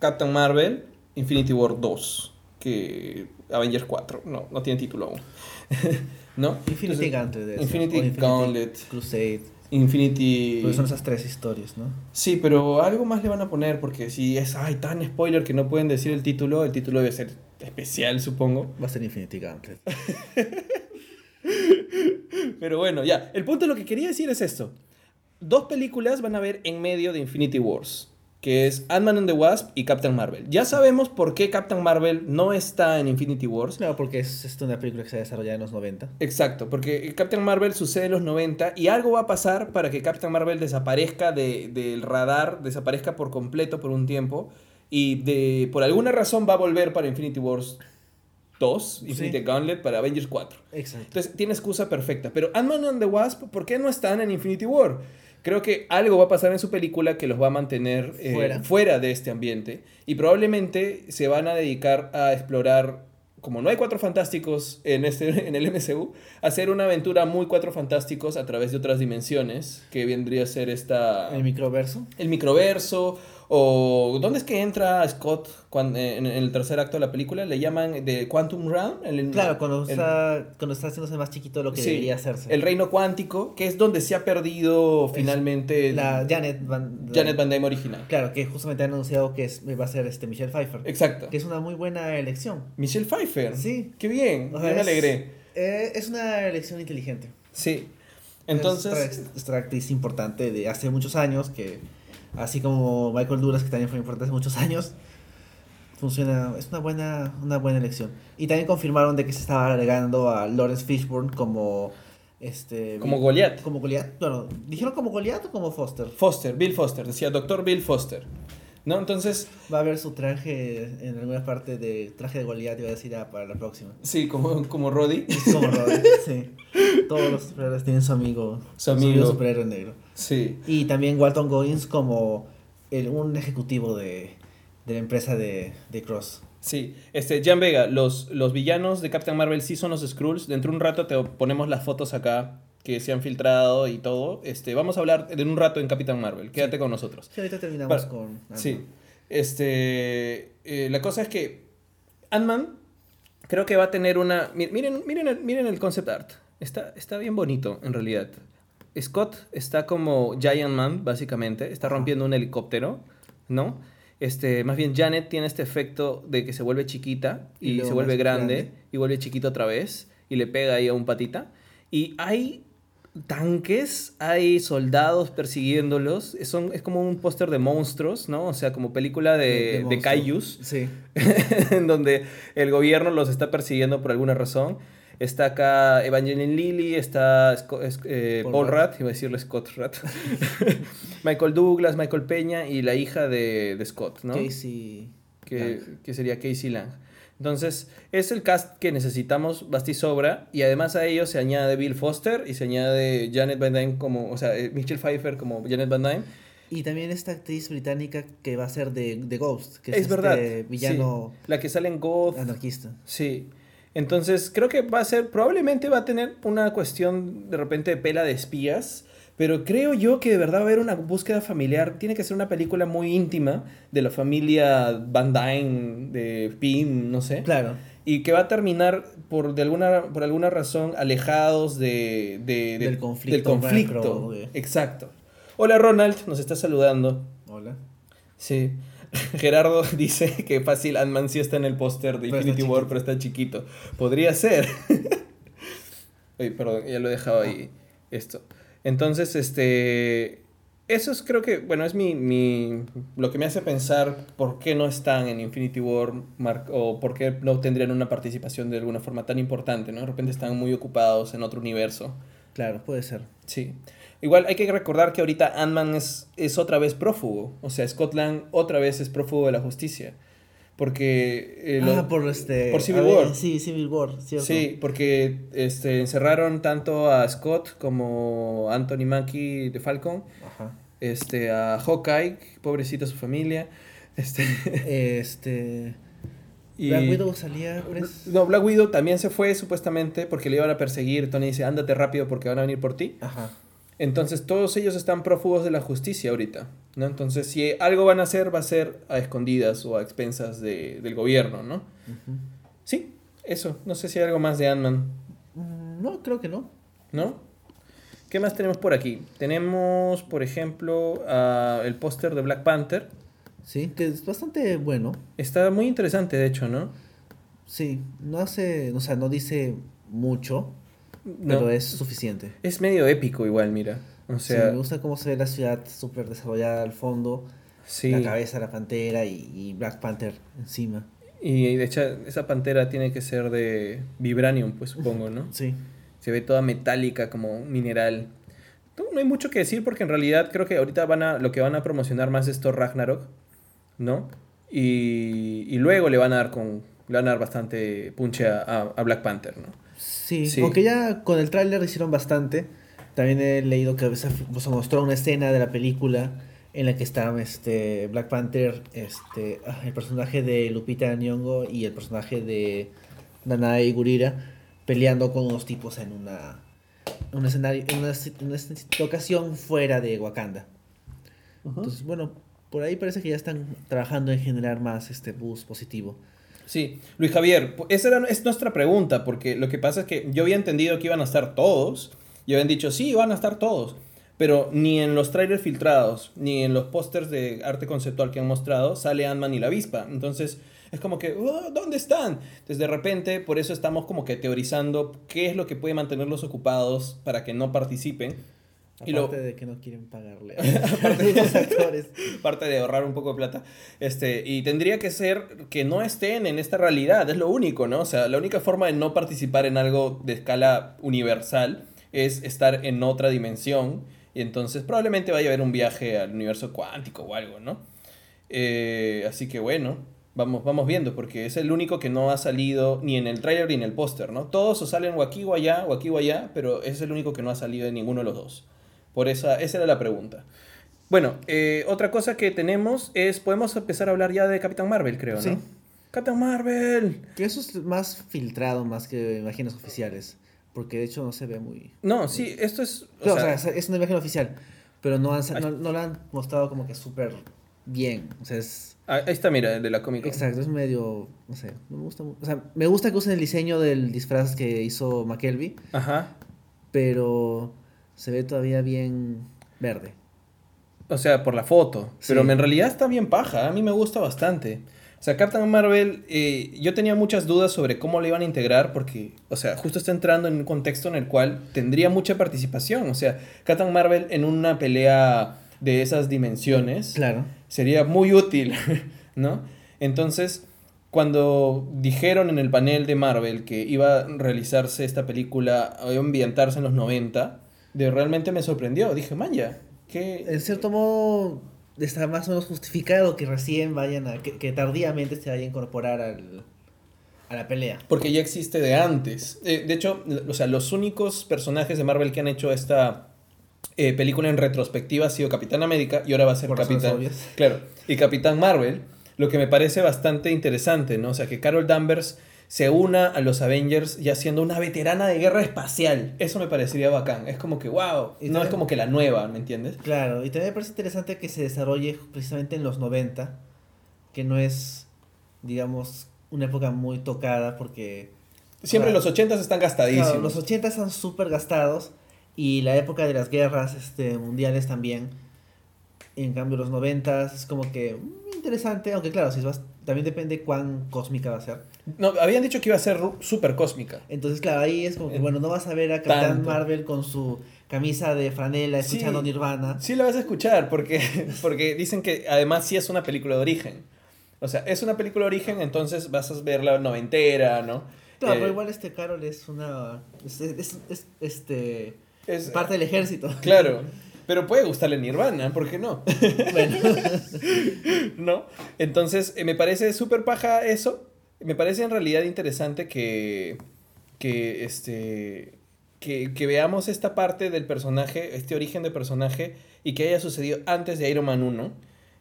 Captain Marvel, Infinity War 2. Que Avengers 4. No, no tiene título aún. ¿No? Infinity Entonces, Gauntlet. Infinity o Gauntlet. Crusade. Infinity. Pues son esas tres historias, ¿no? Sí, pero algo más le van a poner porque si es ay, tan spoiler que no pueden decir el título, el título debe ser especial, supongo. Va a ser Infinity Gauntlet. Pero bueno, ya. El punto de lo que quería decir es esto. Dos películas van a ver en medio de Infinity Wars, que es Ant-Man and the Wasp y Captain Marvel. Ya sabemos por qué Captain Marvel no está en Infinity Wars. Claro, porque es, es una película que se ha desarrollado en los 90. Exacto, porque Captain Marvel sucede en los 90 y algo va a pasar para que Captain Marvel desaparezca de- del radar, desaparezca por completo por un tiempo y de, por alguna razón va a volver para Infinity Wars 2, Infinity Sí. Gauntlet para Avengers 4. Exacto. Entonces tiene excusa perfecta. Pero Ant-Man and the Wasp, ¿por qué no están en Infinity War? Creo que algo va a pasar en su película que los va a mantener eh, Fuera. fuera de este ambiente. Y probablemente se van a dedicar a explorar, como no hay cuatro fantásticos en, este, en el MCU, hacer una aventura muy cuatro fantásticos a través de otras dimensiones, que vendría a ser esta... El microverso. el microverso, o ¿dónde es que entra Scott cuando, en, en el tercer acto de la película? Le llaman de Quantum Realm. el- Claro, cuando, el- está, cuando está haciéndose más chiquito de lo que Sí, debería hacerse. El reino cuántico, que es donde se ha perdido finalmente La Janet Van, Janet Van Dyne original. Claro, que justamente han anunciado que es, va a ser este Michelle Pfeiffer. Exacto. Que es una muy buena elección. Michelle Pfeiffer. Sí. Qué bien. O sea, me es- alegré. eh, es una elección inteligente. Sí. Es Entonces, otra actriz importante de hace muchos años que, así como Michael Duras, que también fue importante hace muchos años, funciona, es una buena, una buena elección. Y también confirmaron de que se estaba agregando a Lawrence Fishburne como este como Goliath. como Goliath. Bueno, dijeron como Goliath o como Foster. Foster, Bill Foster. Decía Doctor Bill Foster. ¿No? Entonces, Va a haber su traje en alguna parte de traje de Goliath, iba a decir ah, para la próxima. sí, como, como Roddy. Como Robin, sí. Todos los superhéroes tienen su amigo, Su amigo. superhéroe negro. Sí. Y también Walton Goggins como el, un ejecutivo de, de la empresa de, de Cross. Sí, este, Jan Vega, los, los villanos de Captain Marvel sí son los Skrulls. Dentro de un rato te ponemos las fotos acá que se han filtrado y todo. Este, vamos a hablar en un rato en Captain Marvel. Quédate con nosotros. Sí, ahorita terminamos Para- con... Sí. Este, eh, la cosa es que Ant-Man creo que va a tener una... mi- Miren, miren, el, miren el concept art. Está, está bien bonito, en realidad. Scott está como Giant Man, básicamente. Está rompiendo un helicóptero, ¿no? Este, más bien Janet tiene este efecto de que se vuelve chiquita Y se vuelve grande, grande. y vuelve chiquita otra vez y le pega ahí a un patita. Y hay tanques, hay soldados persiguiéndolos. Son, es como un póster de monstruos, ¿no? O sea, como película de, de, kaijus Sí. en donde el gobierno los está persiguiendo por alguna razón. Está acá Evangeline Lilly, está Sco- es- eh, Paul Paul. Rudd, iba a decirle Scott Rudd. Michael Douglas, Michael Peña y la hija de, de Scott, ¿no? Casey. que, que sería Casey Lang. Entonces, es el cast que necesitamos, basta y sobra, y además a ellos se añade Bill Foster y se añade Janet Van Dyne como, o sea, eh, Michelle Pfeiffer como Janet Van Dyne. Y también esta actriz británica que va a ser de, de Ghost, que es, Es, este verdad. villano sí. La que sale en Goth. anarquista. Sí. Entonces, creo que va a ser, probablemente va a tener una cuestión de repente de pela de espías, pero creo yo que de verdad va a haber una búsqueda familiar. Tiene que ser una película muy íntima de la familia Van Dyne, de Pym, no sé. Claro. Y que va a terminar por, de alguna, por alguna razón alejados de, de- de- Del conflicto del conflicto. Exacto. Hola Ronald, nos está saludando. Hola. Sí. Gerardo dice que fácil Ant-Man sí está en el póster de Pero Infinity War, pero está chiquito. Podría ser. Oye, perdón, ya lo he dejado ahí. Esto. Entonces, este. Eso es, creo que, bueno, es mi, mi. Lo que me hace pensar por qué no están en Infinity War Mark, o por qué no tendrían una participación de alguna forma tan importante, ¿no? De repente están muy ocupados en otro universo. Claro, puede ser. Sí. Igual hay que recordar que ahorita Ant-Man es, es otra vez prófugo. O sea, Scott Lang otra vez es prófugo de la justicia. Porque... eh, lo- ah, por este. por Civil a ver, War. Sí, Civil War, cierto. Sí, porque este, encerraron tanto a Scott como Anthony Mackie de Falcon, Ajá. este, a Hawkeye, pobrecita su familia. Este, Este. y- Black Widow salía. pres- No, Black Widow también se fue supuestamente porque le iban a perseguir. Tony dice, ándate rápido porque van a venir por ti. Ajá. Entonces todos ellos están prófugos de la justicia ahorita, ¿no? Entonces si algo van a hacer, va a ser a escondidas o a expensas de- del gobierno, ¿no? Sí, eso. No sé si hay algo más de Ant-Man, Mm, No, creo que no. ¿no? ¿Qué más tenemos por aquí? Tenemos, por ejemplo, el póster de Black Panther. Sí, que es bastante bueno. Está muy interesante, de hecho, ¿no? Sí, no hace. O sea, no dice mucho, No, pero es suficiente. es medio épico igual, mira. O Sí, sea, me gusta cómo se ve la ciudad súper desarrollada al fondo, sí. la cabeza de la pantera y, y Black Panther encima. Y de hecho, esa pantera tiene que ser de vibranium, pues supongo, ¿no? Sí. Se ve toda metálica como un mineral. No, no hay mucho que decir porque en realidad creo que ahorita van a, lo que van a promocionar más es Thor Ragnarok, ¿no? Y, y luego le van a dar con le van a dar bastante punche a, a- a Black Panther, ¿no? Sí, Sí. aunque ya con el tráiler hicieron bastante. También he leído que se, se mostró una escena de la película en la que estaban este, Black Panther, este, ah, el personaje de Lupita Nyong'o y el personaje de Nanae Gurira peleando con unos tipos en una un escenario, en una, una locación fuera de Wakanda. Entonces, bueno, por ahí parece que ya están trabajando en generar más este bus positivo. Sí, Luis Javier, esa era, es nuestra pregunta, porque lo que pasa es que yo había entendido que iban a estar todos, y habían dicho, sí, van a estar todos, pero ni en los trailers filtrados, ni en los pósters de arte conceptual que han mostrado, sale Ant-Man y la avispa. Entonces, es como que, "Oh, ¿dónde están? Entonces, de repente, por eso estamos como que teorizando qué es lo que puede mantenerlos ocupados para que no participen. Y Aparte lo- de que no quieren pagarle a los actores. parte de ahorrar un poco de plata. Este, y tendría que ser que no estén en esta realidad, es lo único, ¿no? O sea, la única forma de no participar en algo de escala universal es estar en otra dimensión. Y entonces probablemente vaya a haber un viaje al universo cuántico o algo, ¿no? Eh, así que bueno, vamos, vamos viendo, porque es el único que no ha salido ni en el trailer ni en el póster, ¿no? Todos o salen o aquí o allá, o aquí o allá, pero es el único que no ha salido de ninguno de los dos. Por esa, esa era la pregunta. Bueno, eh, otra cosa que tenemos es, podemos empezar a hablar ya de Capitán Marvel, creo, ¿no? Sí. Capitán Marvel. Que eso es más filtrado más que imágenes oficiales. Porque de hecho no se ve muy. No, sí, esto es... o Claro, sea, o sea, es una imagen oficial. Pero no, han, no, no la han mostrado como que súper bien. O sea, es. ah, ahí está, mira, de la Comic Con. Exacto, es medio. No sé. No me gusta O sea, me gusta que usen el diseño del disfraz que hizo McKelvey. Ajá. Pero se ve todavía bien verde. O sea, por la foto. Sí. Pero en realidad está bien paja. A mí me gusta bastante. O sea, Captain Marvel, eh, yo tenía muchas dudas sobre cómo le iban a integrar porque, o sea, justo está entrando en un contexto en el cual tendría mucha participación. O sea, Captain Marvel en una pelea de esas dimensiones Claro. sería muy útil, ¿no? Entonces, cuando dijeron en el panel de Marvel que iba a realizarse esta película, iba a ambientarse en los 90, de, realmente me sorprendió. Dije, manja, que... En cierto modo está más o menos justificado que recién vayan a... que, que tardíamente se vaya a incorporar al, a la pelea. Porque ya existe de antes. Eh, de hecho, o sea, los únicos personajes de Marvel que han hecho esta eh, película en retrospectiva ha sido Capitán América y ahora va a ser Por Capitán. Claro, y Capitán Marvel, lo que me parece bastante interesante, ¿no? O sea, que Carol Danvers se una a los Avengers ya siendo una veterana de guerra espacial. Eso me parecería bacán. Es como que, wow, Y no es como que la nueva, ¿me entiendes? Claro, y también me parece interesante que se desarrolle precisamente en los 90, que no es, digamos, una época muy tocada porque... Siempre los 80s están gastadísimos. Claro, los 80 están súper gastados y la época de las guerras este, mundiales también. En cambio, los 90 es como que mm, interesante, aunque claro, si vas, también depende cuán cósmica va a ser. No, habían dicho que iba a ser súper cósmica. Entonces, claro, ahí es como que, Eh, bueno, no vas a ver a Capitán tanto. Marvel con su camisa de franela Sí. escuchando Nirvana. Sí la vas a escuchar porque, porque dicen que además sí es una película de origen. O sea, es una película de origen, entonces vas a ver la noventera, ¿no? Claro, Eh, pero igual este Carol es una. Es, es- es- este. es- parte del ejército. Claro, pero puede gustarle Nirvana, ¿por qué no? bueno, ¿No? Entonces, eh, me parece súper paja eso. Me parece en realidad interesante que, que, este, que, que veamos esta parte del personaje, este origen del personaje, y que haya sucedido antes de Iron Man 1.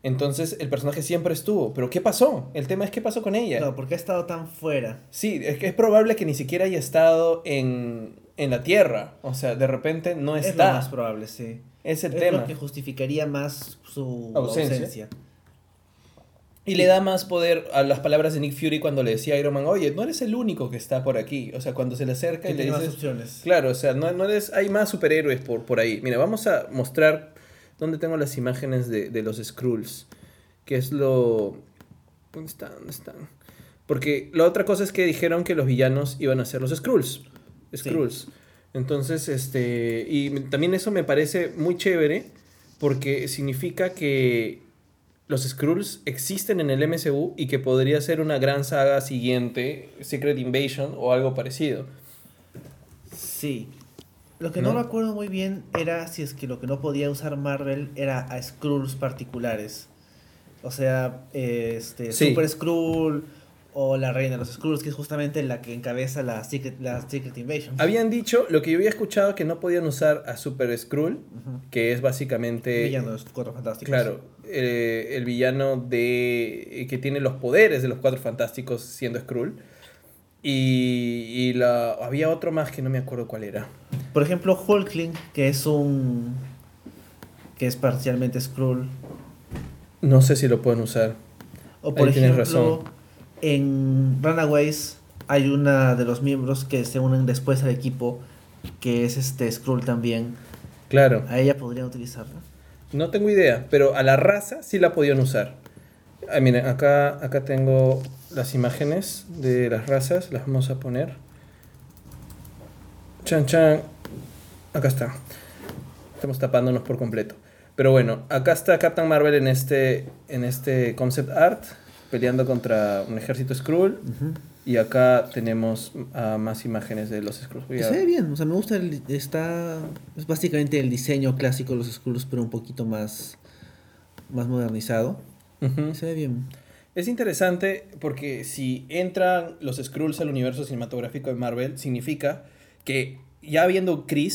Entonces, el personaje siempre estuvo. ¿Pero qué pasó? El tema es qué pasó con ella. no, porque ha estado tan fuera. Sí, es que es probable que ni siquiera haya estado en, en la Tierra. O sea, de repente no Es lo está. más probable, sí. Es el es tema. lo que justificaría más su Ausencia. ausencia. Y le da más poder a las palabras de Nick Fury cuando le decía a Iron Man, oye, no eres el único que está por aquí. O sea, cuando se le acerca y le tiene más dices... opciones. Claro, o sea, no, no eres, hay más superhéroes por, por ahí. Mira, vamos a mostrar dónde tengo las imágenes de, de los Skrulls. Que es lo... ¿Dónde están? ¿Dónde están? Porque la otra cosa es que dijeron que los villanos iban a ser los Skrulls. Skrulls. Entonces, este... Y también eso me parece muy chévere porque significa que los Skrulls existen en el MCU y que podría ser una gran saga siguiente, Secret Invasion o algo parecido. Sí. Lo que no, ¿No? me acuerdo muy bien era si es que lo que no podía usar Marvel era a Skrulls particulares. O sea, este, Sí. Super Skrull o la Reina de los Skrulls, que es justamente la que encabeza la Secret, la Secret Invasion. Habían dicho, lo que yo había escuchado, que no podían usar a Super Skrull, que es básicamente... Villano de los Cuatro Fantásticos. Claro, eh, el villano de que tiene los poderes de los Cuatro Fantásticos siendo Skrull. Y, y la, había otro más que no me acuerdo cuál era. Por ejemplo, Hulkling, que es un... que es parcialmente Skrull. No sé si lo pueden usar. O por Ahí ejemplo, razón. en Runaways hay una de los miembros que se unen después al equipo, que es este Skrull también. Claro, A ella podrían utilizarla. No tengo idea, pero a la raza sí la podían usar. Ah, miren, acá, acá tengo las imágenes de las razas, las vamos a poner. Chan, chan. Acá está. Estamos tapándonos por completo. Pero bueno, acá está Captain Marvel en este, en este concept art, peleando contra un ejército Skrull. Y acá tenemos ah, más imágenes de los Skrulls. Se ve bien, o sea, me gusta el, está es básicamente el diseño clásico de los Skrulls, pero un poquito más más modernizado. Ujú. Se ve bien. Es interesante porque si entran los Skrulls al universo cinematográfico de Marvel, significa que ya habiendo Kree,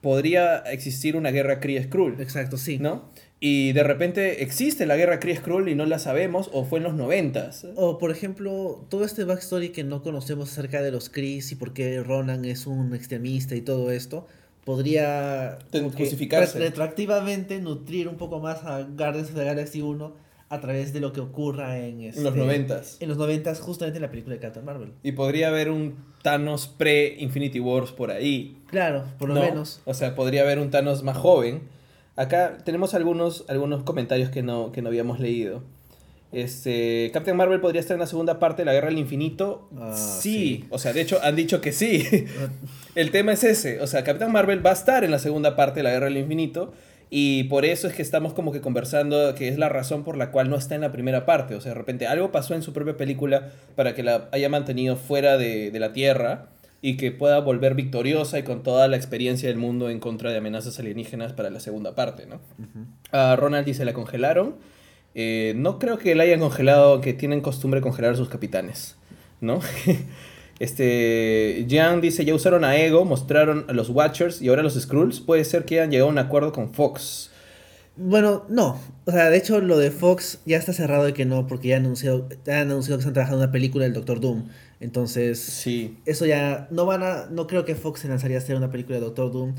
podría existir una guerra Kree-Skrull, Exacto, sí. ¿no? Y de repente existe la guerra Kree-Skrull y no la sabemos, o fue en los noventas. O por ejemplo, todo este backstory que no conocemos acerca de los Kree y por qué Ronan es un extremista y todo esto, podría justificarse. ret- retroactivamente nutrir un poco más a Guardians of the Galaxy 1 a través de lo que ocurra en, En los este, noventas. En los 90 justamente en la película de Captain Marvel. Y podría haber un Thanos pre-Infinity Wars por ahí. Claro, por lo ¿no? menos. O sea, podría haber un Thanos más joven. Acá tenemos algunos, algunos comentarios que no, que no habíamos leído. Este, Captain Marvel podría estar en la segunda parte de la Guerra del Infinito. Ah, sí. sí. o sea, de hecho han dicho que sí. El tema es ese, o sea, Captain Marvel va a estar en la segunda parte de la Guerra del Infinito Y por eso es que estamos como que conversando, que es la razón por la cual no está en la primera parte. O sea, de repente algo pasó en su propia película para que la haya mantenido fuera de, de la Tierra y que pueda volver victoriosa y con toda la experiencia del mundo en contra de amenazas alienígenas para la segunda parte, ¿no? A Ronald dice, la congelaron. Eh, no creo que la hayan congelado, que tienen costumbre de congelar a sus capitanes, ¿no? este, Jan dice, ya usaron a Ego, mostraron a los Watchers y ahora los Skrulls. Puede ser que hayan llegado a un acuerdo con Fox. Bueno, no. O sea, de hecho, lo de Fox ya está cerrado de que no, porque ya, anunció, ya han anunciado que están trabajando en una película del Doctor Doom. Entonces, Sí. eso ya no van a. No creo que Fox se lanzaría a hacer una película de Doctor Doom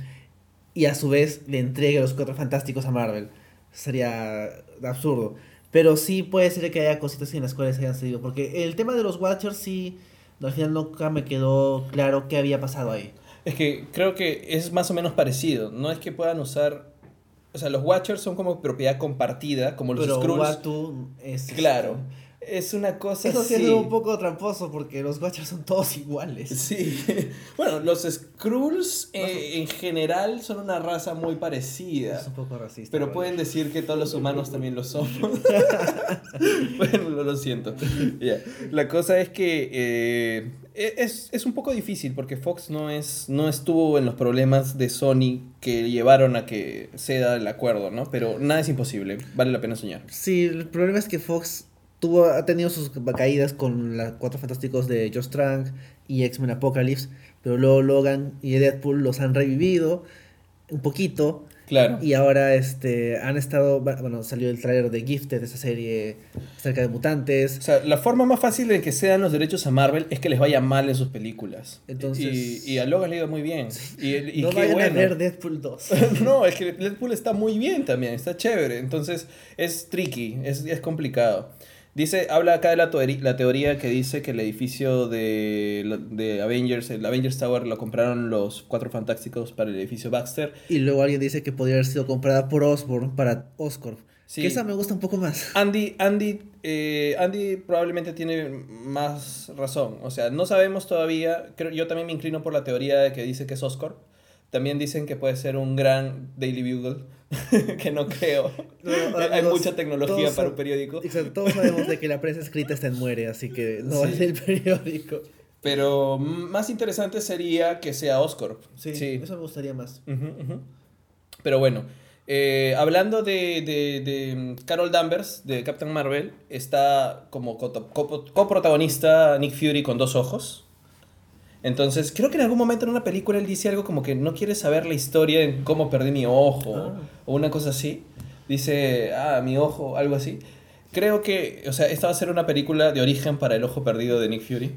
y a su vez le entregue los cuatro fantásticos a Marvel. Sería absurdo. Pero sí puede ser que haya cositas en las cuales hayan salido. Porque el tema de los Watchers sí. Al final nunca me quedó claro qué había pasado ahí. Es que creo que es más o menos parecido. No es que puedan usar... O sea, los Watchers son como propiedad compartida, como los Pero Skrulls. Watu es. Claro. Es una cosa Eso sí es un poco tramposo porque los Watchers son todos iguales. Sí. Bueno, los Skrulls eh, en general son una raza muy parecida. Es un poco racista. Pero pueden decir que todos los humanos también lo somos. bueno, lo, lo siento. Ya. La cosa es que eh, es, es un poco difícil porque Fox no, es, no estuvo en los problemas de Sony que llevaron a que ceda el acuerdo, ¿no? Pero nada es imposible. Vale la pena soñar. Sí, el problema es que Fox tuvo, ha tenido sus caídas con los Cuatro Fantásticos de Josh Trank y X-Men Apocalypse, pero luego Logan y Deadpool los han revivido un poquito Claro. y ahora este han estado, bueno, salió el tráiler de Gifted, esa serie acerca de mutantes. O sea, la forma más fácil de que cedan los derechos a Marvel es que les vaya mal en sus películas. Entonces- Y, y a Logan le ha ido muy bien. Y, y no qué vayan bueno. a ver Deadpool 2. no, es que Deadpool está muy bien también, está chévere. Entonces es tricky, es, es complicado. Dice, habla acá de la, la teoría que dice que el edificio de, de Avengers, el Avengers Tower, lo compraron los cuatro fantásticos para el edificio Baxter. y luego alguien dice que podría haber sido comprada por Osborn para Oscorp. Sí. Que esa me gusta un poco más. Andy, Andy, eh, Andy probablemente tiene más razón. O sea, no sabemos todavía. Creo, yo también me inclino por la teoría de que dice que es Oscorp. También dicen que puede ser un gran Daily Bugle, que no creo. No, Hay mucha tecnología para un periódico. Exacto, todos sabemos de que la prensa escrita está en muere, así que no Sí. ser el periódico. Pero más interesante sería que sea Oscorp. Sí, eso me gustaría más. Pero bueno, eh, hablando de, de- de, mm, Carol Danvers, de Captain Marvel, está como coprotagonista Nick Fury con dos ojos. Entonces, creo que en algún momento en una película él dice algo como que no quiere saber la historia en cómo perdí mi ojo Ah. o una cosa así. Dice, ah, mi ojo, algo así. Creo que, o sea, esta va a ser una película de origen para el ojo perdido de Nick Fury.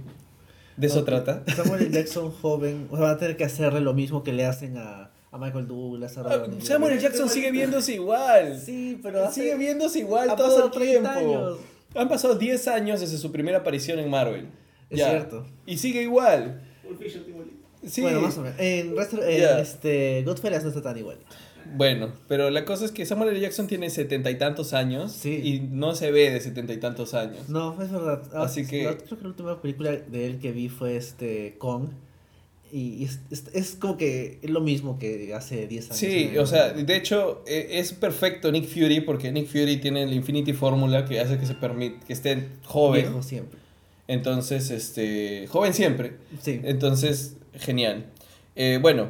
De eso trata. Samuel. Jackson joven, o sea, van a tener que hacerle lo mismo que le hacen a, a Michael Douglas. A Ah, Samuel. Jackson sigue viéndose igual. Sí, pero hace- Sigue viéndose igual todo el 30 tiempo. años. Han pasado 10 años desde su primera aparición en Marvel. Es Ya. cierto. Y sigue igual. Sí. Bueno, más o menos. En, Restro- en, este, Goodfellas no está tan igual. Bueno, pero la cosa es que Samuel L. Jackson tiene setenta y tantos años Sí. y no se ve de setenta y tantos años. No, es verdad. Ah, Así que- la- creo que la última película de él que vi fue este Kong. Y es, es, es como que es lo mismo que hace 10 años. Sí, ¿no? o sea, de hecho eh, es perfecto Nick Fury porque Nick Fury tiene el Infinity Fórmula que hace que se permite que esté joven. Viejo siempre. Entonces, este, joven siempre. Sí. Entonces, genial. Eh, bueno,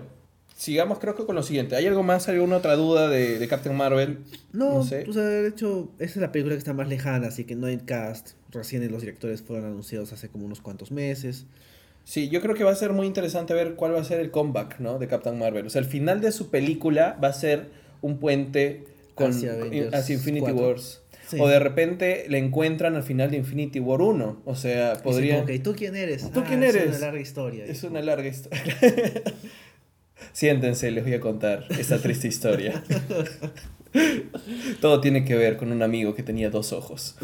sigamos creo que con lo siguiente. ¿Hay algo más, alguna otra duda de, de Captain Marvel? No, no sé. o sea, de hecho, esa es la película que está más lejana, así que no hay cast. Recién los directores fueron anunciados hace como unos cuantos meses. Sí, yo creo que va a ser muy interesante ver cuál va a ser el comeback, ¿no? De Captain Marvel. O sea, el final de su película va a ser un puente con, Hacia Avengers hacia Infinity 4. Wars. Sí. O de repente le encuentran al final de Infinity War 1. O sea, podría... que, ¿tú quién eres? ¿Tú "Ah, quién Es eres?" una larga historia. Es una larga historia. Siéntense, les voy a contar esta triste historia. Todo tiene que ver con un amigo que tenía dos ojos.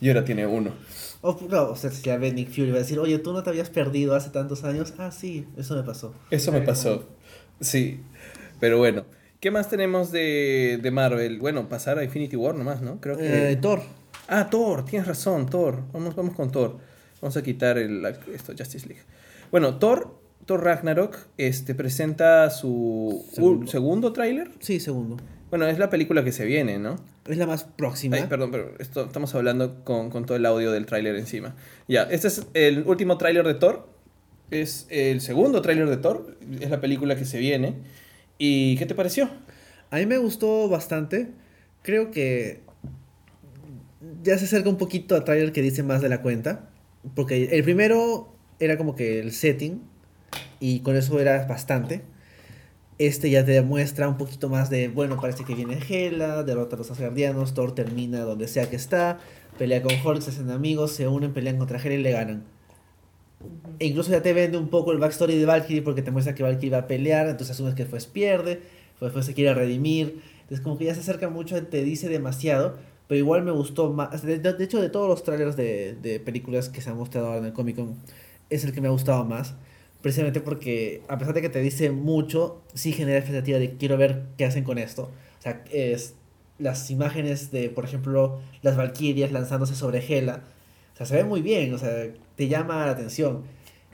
Y ahora tiene uno. O, no, o sea, si ya ve Nick Fury va a decir, oye, ¿tú no te habías perdido hace tantos años? Ah, sí, eso me pasó. Eso me pasó. Sí. Pero bueno. ¿Qué más tenemos de, de Marvel? Bueno, pasar a Infinity War nomás, ¿no? Creo que... Eh, Thor. Ah, Thor, tienes razón, Thor. Vamos, vamos con Thor. Vamos a quitar el, esto, Justice League. Bueno, Thor, Thor Ragnarok, este, presenta su Segundo. segundo tráiler. Sí, segundo. Bueno, es la película que se viene, ¿no? Es la más próxima. Ay, perdón, pero esto, estamos hablando con, con todo el audio del tráiler encima. Ya, este es el último tráiler de Thor. Es el segundo tráiler de Thor. Es la película que se viene. ¿Y qué te pareció? A mí me gustó bastante. Creo que ya se acerca un poquito a tráiler que dice más de la cuenta. Porque el primero era como que el setting. Y con eso era bastante. Este ya te demuestra un poquito más de, bueno, parece que viene Hela, derrota a los Asgardianos, Thor termina donde sea que está, pelea con Hulk, se hacen amigos, se unen, pelean contra Hela y le ganan. E incluso ya te vende un poco el backstory de Valkyrie porque te muestra que Valkyrie va a pelear, entonces asumes que después pierde, después se quiere redimir. Entonces como que ya se acerca mucho, te dice demasiado, pero igual me gustó más. De, de hecho, de todos los trailers de, de películas que se han mostrado ahora en el Comic Con, es el que me ha gustado más precisamente porque a pesar de que te dice mucho, sí genera expectativa de quiero ver qué hacen con esto. O sea, es las imágenes de, por ejemplo, las Valkyrias lanzándose sobre Hela. O sea, se ve muy bien, o sea, te llama la atención.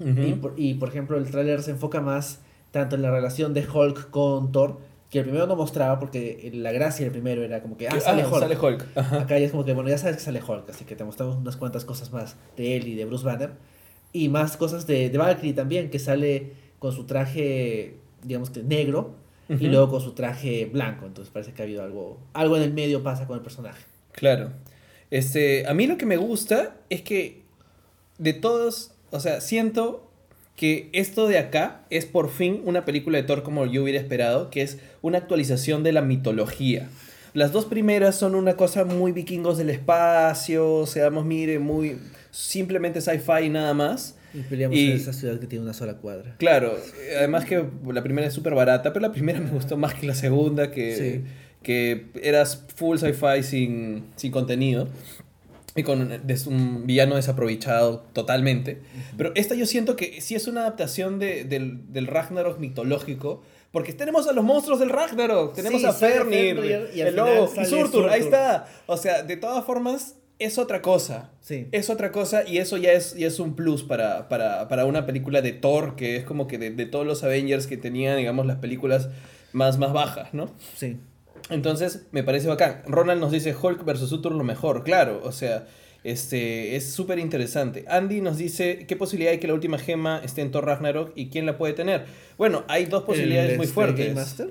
y, por, y, por, ejemplo, el tráiler se enfoca más tanto en la relación de Hulk con Thor, que el primero no mostraba porque la gracia del primero era como que, ah, sale ah, Hulk. Sale Hulk. Acá ya es como que, bueno, ya sabes que sale Hulk, así que te mostramos unas cuantas cosas más de él y de Bruce Banner y más cosas de, de Valkyrie también, que sale con su traje, digamos que negro, uh -huh. y luego con su traje blanco. Entonces parece que ha habido algo, algo en el medio pasa con el personaje. Claro. Este, a mí lo que me gusta es que de todos, o sea, siento que esto de acá es por fin una película de Thor como yo hubiera esperado, que es una actualización de la mitología. Las dos primeras son una cosa muy vikingos del espacio, seamos, mire, muy simplemente sci-fi y nada más. Y peleamos y, en esa ciudad que tiene una sola cuadra. Claro, además que la primera es súper barata, pero la primera me gustó más que la segunda, que, sí. Que eras full sci-fi sin, sin contenido. Y con un villano desaprovechado totalmente. Pero esta yo siento que sí es una adaptación de, del, del Ragnarok mitológico. Porque tenemos a los monstruos del Ragnarok. Tenemos sí, a Fenrir, Fenrir el lobo, y Surtur, Surtur. Ahí está. O sea, de todas formas, es otra cosa. Sí. Es otra cosa y eso ya es, ya es un plus para, para, para una película de Thor, que es como que de, de, todos los Avengers que tenían, digamos, las películas más, más bajas, ¿no? Sí. Entonces, me parece bacán. Ronald nos dice Hulk versus Surtur lo mejor, claro. O sea, este, es súper interesante. Andy nos dice, ¿qué posibilidad hay que la última gema esté en Thor Ragnarok y quién la puede tener? Bueno, hay dos posibilidades ¿El, muy este, fuertes. Game Master?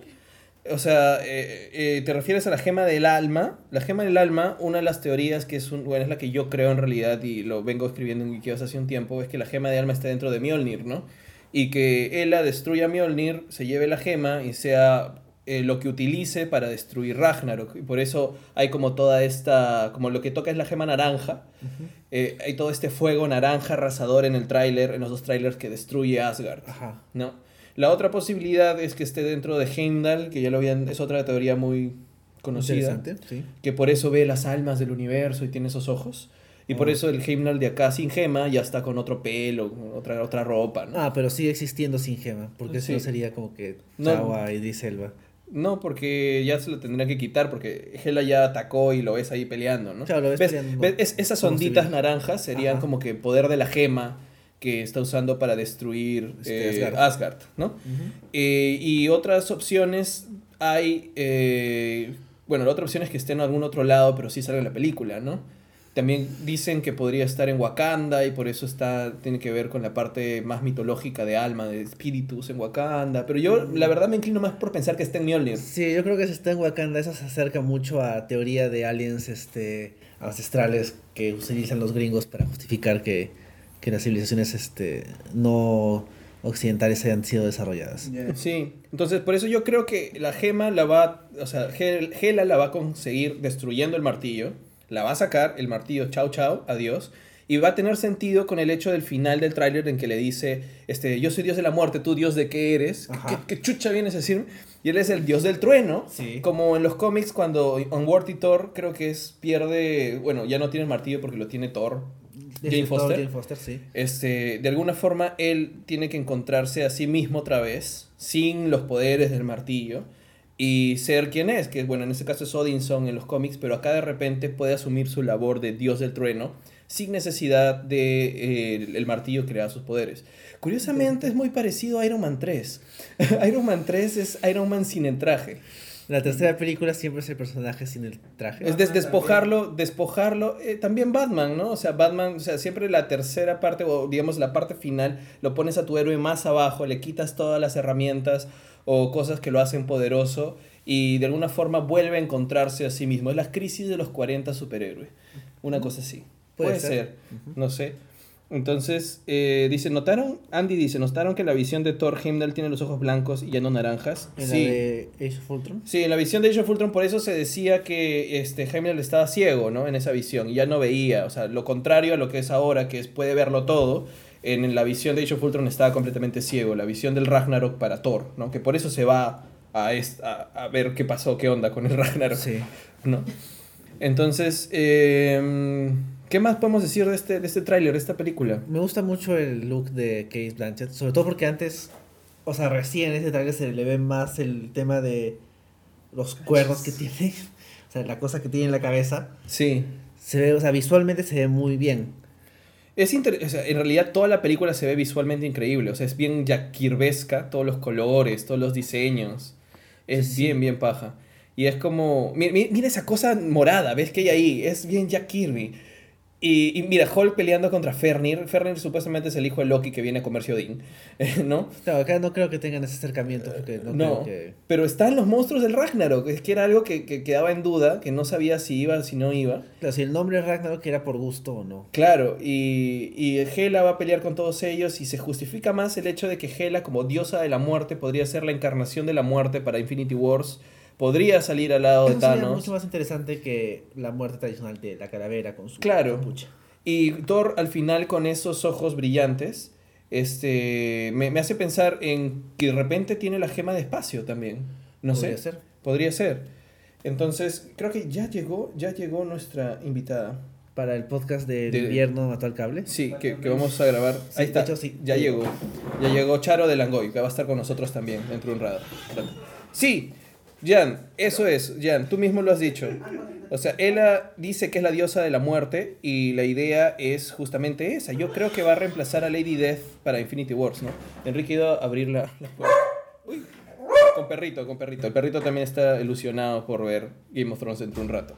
O sea, eh, eh, te refieres a la gema del alma. La gema del alma, una de las teorías que es, un, bueno, es la que yo creo en realidad y lo vengo escribiendo en Wikios hace un tiempo, es que la gema de alma está dentro de Mjolnir, ¿no? Y que Ela destruya Mjolnir, se lleve la gema y sea eh, lo que utilice para destruir Ragnarok. Y por eso hay como toda esta, como lo que toca es la gema naranja. Uh -huh. eh, hay todo este fuego naranja arrasador en el tráiler, en los dos trailers que destruye Asgard. Ajá. ¿no? La otra posibilidad es que esté dentro de Heimdall, que ya lo habían, es otra teoría muy conocida. Sí. Que por eso ve las almas del universo y tiene esos ojos. Y oh. por eso el Heimdall de acá sin gema ya está con otro pelo, otra, otra ropa. ¿no? Ah, pero sigue existiendo sin gema, porque sí. eso sería como que Chava no, y Diselva. No, porque ya se lo tendrían que quitar, porque Hela ya atacó y lo ves ahí peleando, ¿no? Claro, lo ves, ¿Ves? peleando. ¿Ves? Es, esas onditas naranjas serían Ajá. como que poder de la gema que está usando para destruir este, eh, Asgard. Asgard. ¿no? Uh -huh. eh, y otras opciones hay, eh, bueno, la otra opción es que esté en algún otro lado, pero sí salga en la película, ¿no? También dicen que podría estar en Wakanda y por eso está, tiene que ver con la parte más mitológica de alma, de espíritus en Wakanda. Pero yo, la verdad, me inclino más por pensar que está en Mjolnir. Sí, yo creo que si está en Wakanda, eso se acerca mucho a teoría de aliens este, ancestrales que utilizan los gringos para justificar que, que las civilizaciones este, no occidentales hayan sido desarrolladas. Yeah. Sí, entonces por eso yo creo que la gema la va, o sea, Hela la va a conseguir destruyendo el martillo la va a sacar, el martillo, chao, chao, adiós. Y va a tener sentido con el hecho del final del tráiler en que le dice, este, yo soy Dios de la muerte, tú Dios de qué eres, ¿Qué, ¿Qué, chucha vienes a decir? Y él es el Dios del trueno, sí. como en los cómics cuando Unworthy Thor creo que es, pierde, bueno, ya no tiene el martillo porque lo tiene Thor, Jane Foster. Jane Foster, sí. Este, de alguna forma él tiene que encontrarse a sí mismo otra vez, sin los poderes del martillo y ser quien es, que bueno, en este caso es Odinson en los cómics, pero acá de repente puede asumir su labor de dios del trueno sin necesidad de eh, el, el, martillo crear sus poderes. Curiosamente es muy parecido a Iron Man 3. Iron Man 3 es Iron Man sin el traje. La tercera película siempre es el personaje sin el traje. Es des- despojarlo, despojarlo. eh, también Batman, ¿no? O sea, Batman, o sea, siempre la tercera parte, o digamos la parte final, lo pones a tu héroe más abajo, le quitas todas las herramientas o cosas que lo hacen poderoso y de alguna forma vuelve a encontrarse a sí mismo. Es la crisis de los 40 superhéroes. Una cosa así. Puede Puede, ser. ser. No sé. Entonces, eh, dice, ¿notaron? Andy dice, ¿notaron que la visión de Thor Heimdall tiene los ojos blancos y ya no naranjas? En la de Age of Ultron. Sí, en la visión de Age of Ultron por eso se decía que este, Heimdall estaba ciego, ¿no? En esa visión, y ya no veía, o sea, lo contrario a lo que es ahora, que es, puede verlo todo, en, la visión de Age of Ultron estaba completamente ciego, la visión del Ragnarok para Thor, ¿no? Que por eso se va a, a, a ver qué pasó, qué onda con el Ragnarok, Sí. ¿no? Entonces, eh, ¿qué más podemos decir de este, de este tráiler, de esta película? Me gusta mucho el look de Case Blanchett, sobre todo porque antes, o sea, recién en este trailer se le ve más el tema de los cuernos que tiene, o sea, la cosa que tiene en la cabeza. Sí. Se ve, o sea, visualmente se ve muy bien. Es inter- o sea, en realidad toda la película se ve visualmente increíble, o sea, es bien Jack Kirbyesca, todos los colores, todos los diseños. Es Sí. bien, bien paja. Y es como, mi- mi- mira, esa cosa morada, ¿ves que hay ahí? Es bien Jack Kirby. Y, y mira, Hulk peleando contra Fernir. Fernir supuestamente es el hijo de Loki que viene a comerse Odín, ¿no? Claro, acá no creo que tengan ese acercamiento porque no, No, creo que... pero están los monstruos del Ragnarok, es que era algo que, que quedaba en duda, que no sabía si iba, si no iba. Claro, si el nombre es Ragnarok era por gusto o no. Claro, y, y Hela va a pelear con todos ellos y se justifica más el hecho de que Hela como diosa de la muerte podría ser la encarnación de la muerte para Infinity Wars, podría salir al lado de Eso sería Thanos. mucho más interesante que la muerte tradicional de la calavera con su Claro. capucha. Y Thor al final con esos ojos brillantes, este, me, me hace pensar en que de repente tiene la gema de espacio también. No Podría sé. ser. Podría ser. Entonces, creo que ya llegó, ya llegó nuestra invitada. Para el podcast de, De- invierno mató al cable. Sí, que, que vamos a grabar. Sí, Ahí de está. hecho, sí. Ya llegó. Ya llegó Charo de Langoy, que va a estar con nosotros también dentro de un rato. Sí, Jan, eso es, Jan, tú mismo lo has dicho. O sea, ella dice que es la diosa de la muerte y la idea es justamente esa. Yo creo que va a reemplazar a Lady Death para Infinity Wars, ¿no? Enrique iba a abrir la, la puerta. Uy, con perrito, con perrito. El perrito también está ilusionado por ver Game of Thrones dentro de un rato.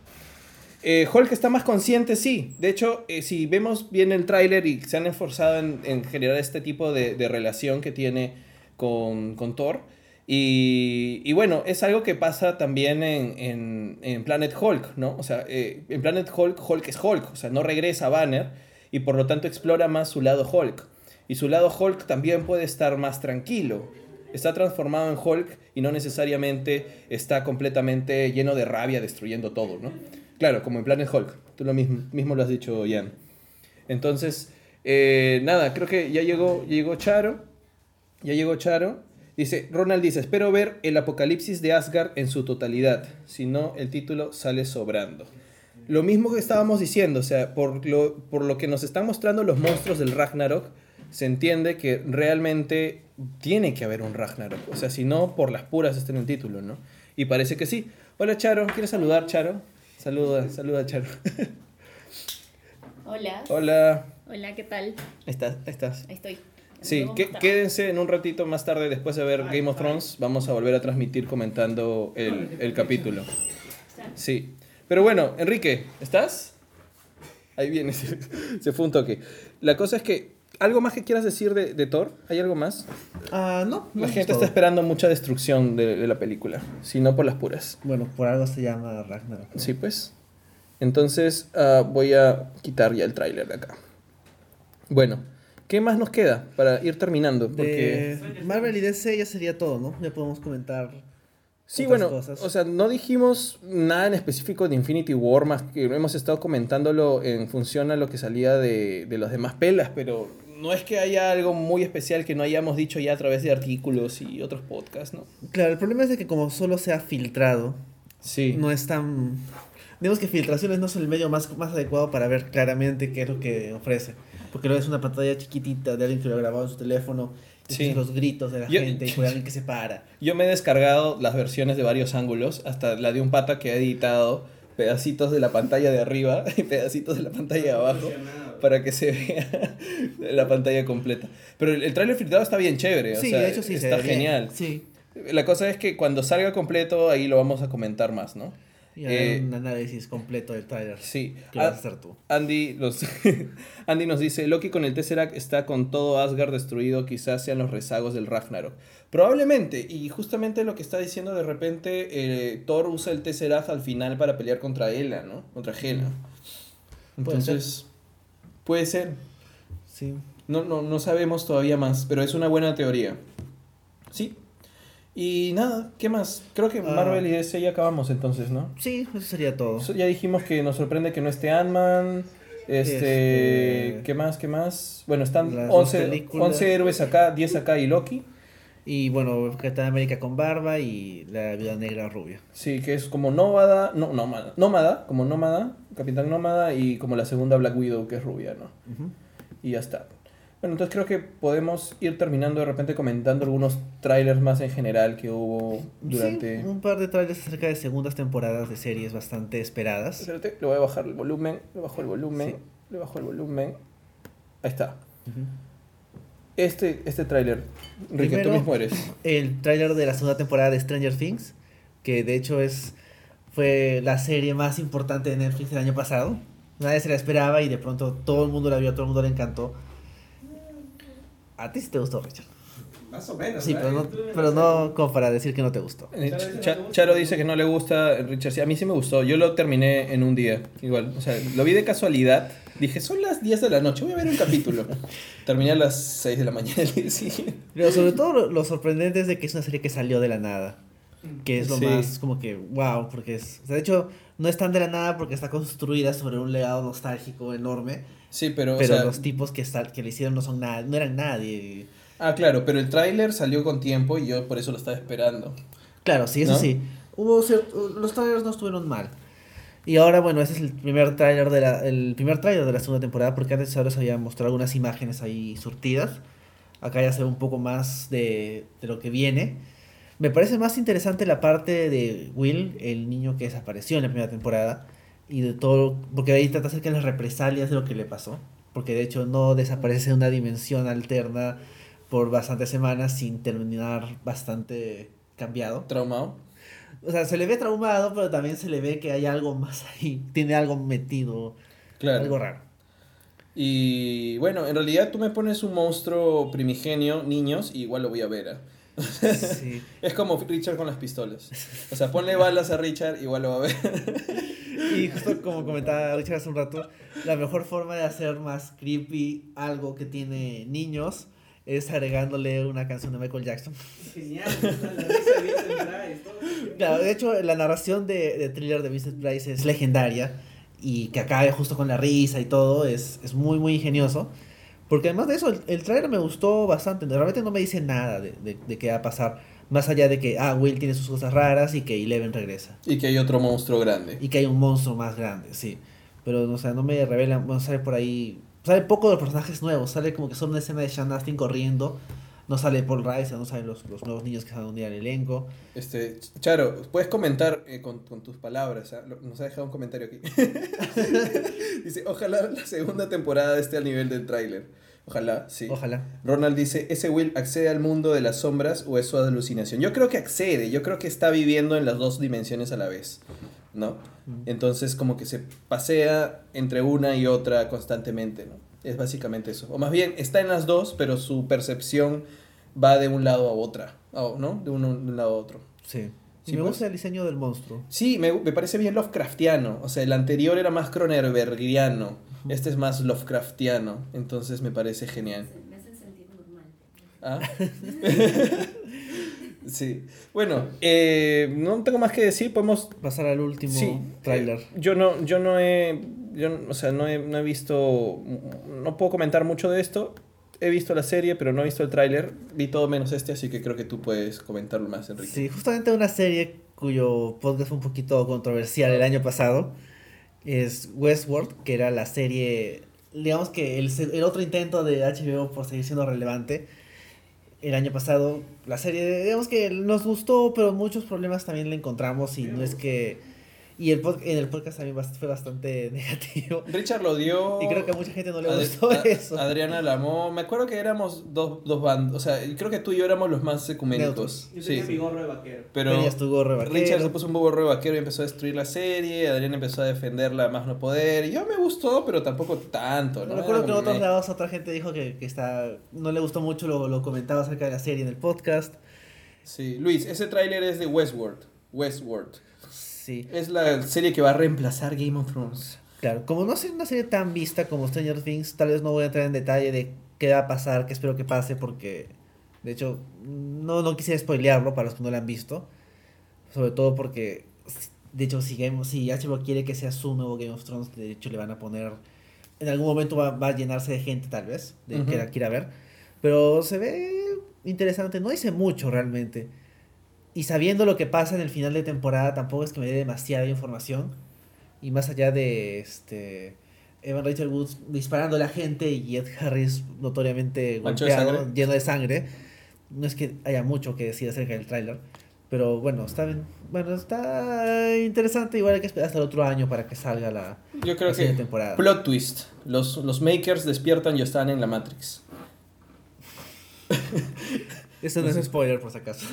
Eh, Hulk está más consciente, sí. De hecho, eh, si vemos bien el tráiler y se han esforzado en, en generar este tipo de, de relación que tiene con, con Thor. Y, y bueno, es algo que pasa también en, en- en Planet Hulk, ¿no? O sea, eh, en Planet Hulk, Hulk es Hulk, o sea, no regresa a Banner y por lo tanto explora más su lado Hulk. Y su lado Hulk también puede estar más tranquilo. Está transformado en Hulk y no necesariamente está completamente lleno de rabia destruyendo todo, ¿no? Claro, como en Planet Hulk. Tú lo mismo, mismo lo has dicho, Ian. Entonces, eh, nada, creo que ya llegó, llegó Charo. Ya llegó Charo. Dice, Ronald dice, espero ver el apocalipsis de Asgard en su totalidad. Si no, el título sale sobrando. Lo mismo que estábamos diciendo, o sea, por lo, por lo que nos están mostrando los monstruos del Ragnarok, se entiende que realmente tiene que haber un Ragnarok. O sea, si no, por las puras está en el título, ¿no? Y parece que sí. Hola, Charo. ¿Quieres saludar, Charo? Saluda, saluda, Charo. Hola. Hola. Hola, ¿qué tal? Ahí estás, estás. Ahí estoy. Sí, que- quédense en un ratito más tarde después de ver Game of Thrones. Vamos a volver a transmitir comentando el, el capítulo. Sí. Pero bueno, Enrique, ¿estás? Ahí viene, se, se fue un toque. La cosa es que, ¿algo más que quieras decir de, de Thor? ¿Hay algo más? Ah, no. no La gente todo. está esperando mucha destrucción de, de la película, si no por las puras. Bueno, por algo se llama Ragnarok. Sí, pues. Entonces ah, voy a quitar ya el tráiler de acá. Bueno, ¿qué más nos queda para ir terminando? Porque... De Marvel y DC ya sería todo, ¿no? Ya podemos comentar. Sí, bueno, cosas. o sea, no dijimos nada en específico de Infinity War, más que hemos estado comentándolo en función a lo que salía de, de las demás pelas, pero no es que haya algo muy especial que no hayamos dicho ya a través de artículos y otros podcasts, ¿no? Claro, el problema es de que como solo se ha filtrado, Sí. no es tan... Digamos que filtraciones no es el medio más, más adecuado para ver claramente qué es lo que ofrece. Porque luego es una pantalla chiquitita de alguien que lo ha grabado en su teléfono, y Sí. escuchas los gritos de la Yo- gente y por alguien que se para. Yo me he descargado las versiones de varios ángulos, hasta la de un pata que ha editado pedacitos de la pantalla de arriba y pedacitos de la pantalla de abajo para que se vea la pantalla completa. Pero el, el tráiler filtrado está bien chévere, o Sí, sea, de hecho sí, se está genial. Sí. La cosa es que cuando salga completo, ahí lo vamos a comentar más, ¿no? Y Eh, un análisis completo del trailer. Sí. Que vas a Ah, hacer tú. Andy, nos, Andy nos dice, Loki con el Tesseract está con todo Asgard destruido, quizás sean los rezagos del Ragnarok. Probablemente, y justamente lo que está diciendo de repente, eh, Thor usa el Tesseract al final para pelear contra Hela, ¿no? Contra Hela. Puede ser. Entonces, puede ser. Sí. No, no, no sabemos todavía más, pero es una buena teoría. Sí. Y nada, ¿qué más? Creo que Ah. Marvel y DC ya acabamos entonces, ¿no? Sí, eso sería todo. So- Ya dijimos que nos sorprende que no esté Ant-Man. Este, Este- ¿Qué más? ¿Qué más? Bueno, están Las dos 11, películas. 11 héroes acá, 10 acá y Loki. Y bueno, Capitán América con barba y la Viuda Negra rubia. Sí, que es como nómada, no, nómada, nómada, como nómada, Capitán Nómada y como la segunda Black Widow que es rubia, ¿no? Y ya está. Bueno, entonces creo que podemos ir terminando de repente comentando algunos trailers más en general que hubo durante... Sí, un par de trailers acerca de segundas temporadas de series bastante esperadas. Espérate, le voy a bajar el volumen, le bajo el volumen, Sí. le bajo el volumen. Ahí está. Este, este tráiler, Enrique, tú mismo eres. El tráiler de la segunda temporada de Stranger Things, que de hecho es fue la serie más importante de Netflix el año pasado. Nadie se la esperaba y de pronto todo el mundo la vio, todo el mundo le encantó. A ti sí te gustó, Richard. Más o menos. Sí, pero no, pero no como para decir que no te gustó. Eh, Cha- Charo dice que no le gusta Richard. Sí, a mí sí me gustó. Yo lo terminé en un día. Igual. O sea, lo vi de casualidad. Dije, son las 10 de la noche. Voy a ver un capítulo. Terminé a las 6 de la mañana el día siguiente. Pero sobre todo lo, lo sorprendente es de que es una serie que salió de la nada. Que es lo Sí. más como que wow, porque es... o sea, de hecho, no es tan de la nada porque está construida sobre un legado nostálgico enorme. Sí, pero. o sea, los tipos que, que le hicieron no son nada, no eran nadie. Ah, claro, pero el tráiler salió con tiempo y yo por eso lo estaba esperando. Claro, sí, eso ¿No? sí. Hubo cierto- los trailers no estuvieron mal. Y ahora, bueno, ese es el primer tráiler de la, el primer tráiler de la segunda temporada, porque antes ahora se habían mostrado algunas imágenes ahí surtidas. Acá ya se ve un poco más de, de lo que viene. Me parece más interesante la parte de Will, el niño que desapareció en la primera temporada, y de todo, porque ahí trata acerca de las represalias de lo que le pasó. Porque de hecho no desaparece una dimensión alterna por bastantes semanas sin terminar bastante cambiado. Traumado. O sea, se le ve traumado, pero también se le ve que hay algo más ahí. Tiene algo metido. Claro. Algo raro. Y bueno, en realidad tú me pones un monstruo primigenio, niños, y igual lo voy a ver. ¿ah? Sí. Es como Richard con las pistolas. O sea, ponle balas a Richard, igual lo va a ver. Y justo como comentaba Richard hace un rato, la mejor forma de hacer más creepy algo que tiene niños es agregándole una canción de Michael Jackson. Genial. Claro, de hecho, la narración de, de thriller de Vincent Price es legendaria y que acabe justo con la risa y todo es, es muy, muy ingenioso. Porque además de eso, el, el trailer me gustó bastante. Realmente no me dice nada de, de, de qué va a pasar. Más allá de que, ah, Will tiene sus cosas raras y que Eleven regresa. Y que hay otro monstruo grande. Y que hay un monstruo más grande, sí. Pero, o sea, no me revelan, bueno, sale por ahí... Sale poco de los personajes nuevos, sale como que solo una escena de Sean Astin corriendo. No sale Paul Rice, no salen los, los nuevos niños que se van a unir al elenco. Este, Charo, puedes comentar eh, con, con tus palabras. Lo- Nos ha dejado un comentario aquí. dice, ojalá la segunda temporada esté al nivel del tráiler. Ojalá, sí. Ojalá. Ronald dice, ¿ese Will accede al mundo de las sombras o es su alucinación? Yo creo que accede, yo creo que está viviendo en las dos dimensiones a la vez, ¿no? Entonces como que se pasea entre una y otra constantemente, ¿no? Es básicamente eso. O más bien, está en las dos, pero su percepción va de un lado a otra, o- ¿no? De, uno, de un lado a otro. Sí. Sí, me pues. gusta el diseño del monstruo. Sí, me, me parece bien Lovecraftiano. O sea, el anterior era más Cronenbergiano. Este es más Lovecraftiano. Entonces me parece genial. Me hacen sentir normal. ¿Ah? sí. Bueno, eh, no tengo más que decir. Podemos. Pasar al último Sí. tráiler. eh, yo no, yo no he. Yo, o sea, no he, no he visto. No puedo comentar mucho de esto. He visto la serie, pero no he visto el tráiler. Vi todo menos este, así que creo que tú puedes comentarlo más, Enrique. Sí, justamente una serie cuyo podcast fue un poquito controversial el año pasado es Westworld, que era la serie, digamos que el, el otro intento de HBO por seguir siendo relevante. El año pasado, la serie, digamos que nos gustó, pero muchos problemas también le encontramos y no es que Y el pod- en el podcast también bast- fue bastante negativo. Richard lo dio. Y creo que a mucha gente no le Ad- gustó a- eso. Adriana la amó. Me acuerdo que éramos dos, dos bandos. O sea, creo que tú y yo éramos los más ecuménicos. Neutros. Yo Sí. tenía mi gorro de vaquero. Pero Tenías tu gorro de vaquero. Richard se puso un bobo de vaquero y empezó a destruir la serie. Adriana empezó a defenderla a más no poder. Y yo me gustó, pero tampoco tanto. ¿no? Recuerdo que en otros lados otra gente dijo que, que está, no le gustó mucho lo, lo comentaba acerca de la serie en el podcast. Sí, Luis, ese tráiler es de Westworld. Westworld. Sí, Es la serie que va a reemplazar Game of Thrones. claro. Como no es una serie tan vista como Stranger Things, tal vez no voy a entrar en detalle de qué va a pasar, qué espero que pase, porque de hecho no, no quisiera spoilearlo para los que no la han visto. Sobre todo porque, de hecho, si, Game, si HBO quiere que sea su nuevo Game of Thrones, de hecho le van a poner... En algún momento va, va a llenarse de gente tal vez, de Ujú. que la quiera ver. Pero se ve interesante, no dice mucho realmente. Y sabiendo lo que pasa en el final de temporada, tampoco es que me dé demasiada información. Y más allá de este Evan Rachel Wood disparando a la gente y Ed Harris notoriamente de golpeado, lleno de sangre, no es que haya mucho que decir acerca del tráiler. Pero bueno, está bien. Bueno, está interesante. Igual hay que esperar hasta el otro año para que salga la, Yo creo la que. temporada. Plot twist. Los, los makers despiertan y están en la Matrix. Eso no es spoiler por si acaso.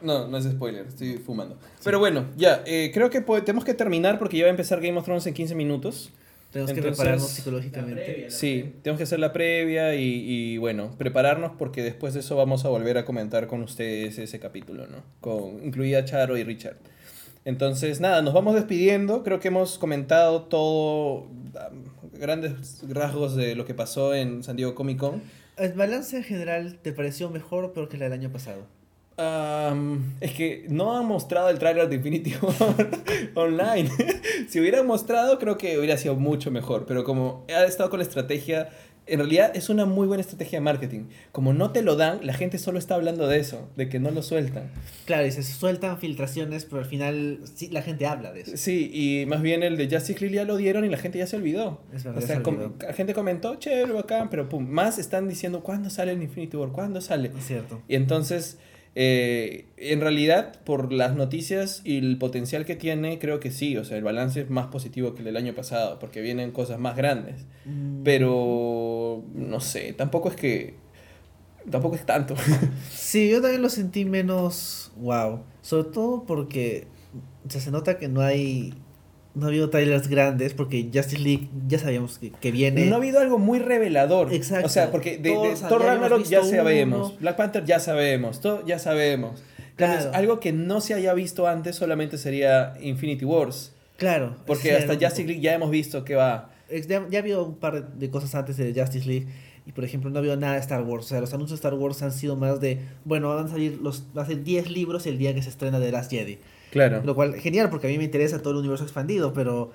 No, no es spoiler, estoy fumando. Pero bueno, ya, eh, creo que tenemos que terminar porque ya va a empezar Game of Thrones en 15 minutos. Tenemos que prepararnos La psicológicamente. previa, la Sí, previa. tenemos que hacer la previa y, y, bueno, prepararnos porque después de eso vamos a volver a comentar con ustedes ese capítulo, ¿no? Con, incluida Charo y Richard. Entonces, nada, nos vamos despidiendo. Creo que hemos comentado todo, um, grandes rasgos de lo que pasó en San Diego Comic Con. ¿El balance en general te pareció mejor o que la del año pasado? Am, es que no han mostrado el tráiler de Infinity War online. si hubieran mostrado, creo que hubiera sido mucho mejor. Pero como ha estado con la estrategia, en realidad es una muy buena estrategia de marketing. Como no te lo dan, la gente solo está hablando de eso, de que no lo sueltan. Claro, y se sueltan filtraciones, pero al final sí, la gente habla de eso. Sí, y más bien el de Justice League ya lo dieron y la gente ya se olvidó. Es verdad, o sea, se com- la gente comentó, chévere, bacán, pero pum, más están diciendo, ¿cuándo sale el Infinity War? ¿Cuándo sale? Es cierto. Y entonces, eh, en realidad, por las noticias y el potencial que tiene, creo que sí, o sea, el balance es más positivo que el del año pasado, porque vienen cosas más grandes. Mm, Pero, no sé, tampoco es que... Tampoco es tanto. Sí, yo también lo sentí menos wow. Sobre todo porque o sea, se nota que no hay. No ha habido trailers grandes porque Justice League ya sabíamos que, que viene. No ha habido algo muy revelador. Exacto. O sea, porque de, de Thor ya Ragnarok ya sabemos, uno. Black Panther ya sabemos, todo ya sabemos. Claro. Entonces, algo que no se haya visto antes solamente sería Infinity Wars. Claro. Porque hasta Justice League ya hemos visto que va... Ya, ya ha habido un par de cosas antes de Justice League. Y por ejemplo, no ha habido nada de Star Wars. O sea, los anuncios de Star Wars han sido más de. Bueno, van a salir los. Va a ser 10 libros el día que se estrena The Last Jedi. Claro. Lo cual, genial, porque a mí me interesa todo el universo expandido. Pero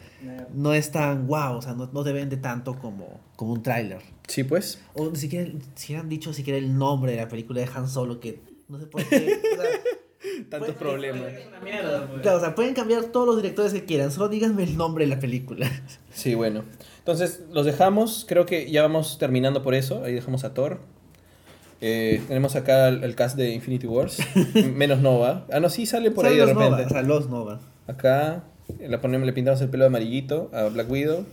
no es tan wow. O sea, no, no te vende tanto como, como un tráiler. Sí, pues. O ni siquiera, si han dicho siquiera el nombre de la película de Han Solo. Que no sé por qué. o sea, Tantos problemas. Mierda, pues. claro, o sea, pueden cambiar todos los directores que quieran. Solo díganme el nombre de la película. Sí, bueno. Entonces, los dejamos. Creo que ya vamos terminando por eso. Ahí dejamos a Thor. Eh, tenemos acá el, el cast de Infinity Wars. Menos Nova. Ah, no, sí sale por ahí de repente. Nova, o sea, los Nova. Acá le, ponemos, le pintamos el pelo de amarillito a Black Widow.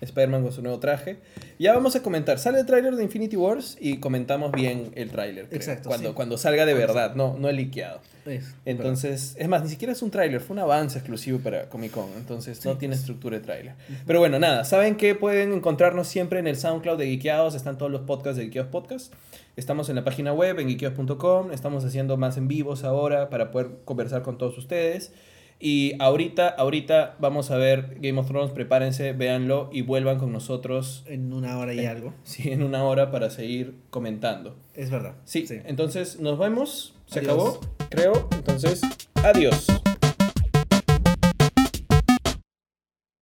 Spider-Man con su nuevo traje. Ya vamos a comentar. Sale el tráiler de Infinity Wars y comentamos bien el tráiler. Exacto, Cuando, sí. cuando salga de verdad, no, no el liqueado. Es, Entonces, es más, ni siquiera es un tráiler, fue un avance exclusivo para Comic Con, entonces no tiene pues. estructura de tráiler. Pero bueno, nada, saben que pueden encontrarnos siempre en el SoundCloud de Geekeados, están todos los podcasts de Geekeados Podcast. Estamos en la página web, en geekeados.com, estamos haciendo más en vivos ahora para poder conversar con todos ustedes. Y ahorita, ahorita vamos a ver Game of Thrones, prepárense, véanlo y vuelvan con nosotros, en una hora y Eh. algo. sí, en una hora para seguir comentando. Es verdad. Sí, Sí. entonces nos vemos. Se Adiós. acabó, creo. Entonces, adiós.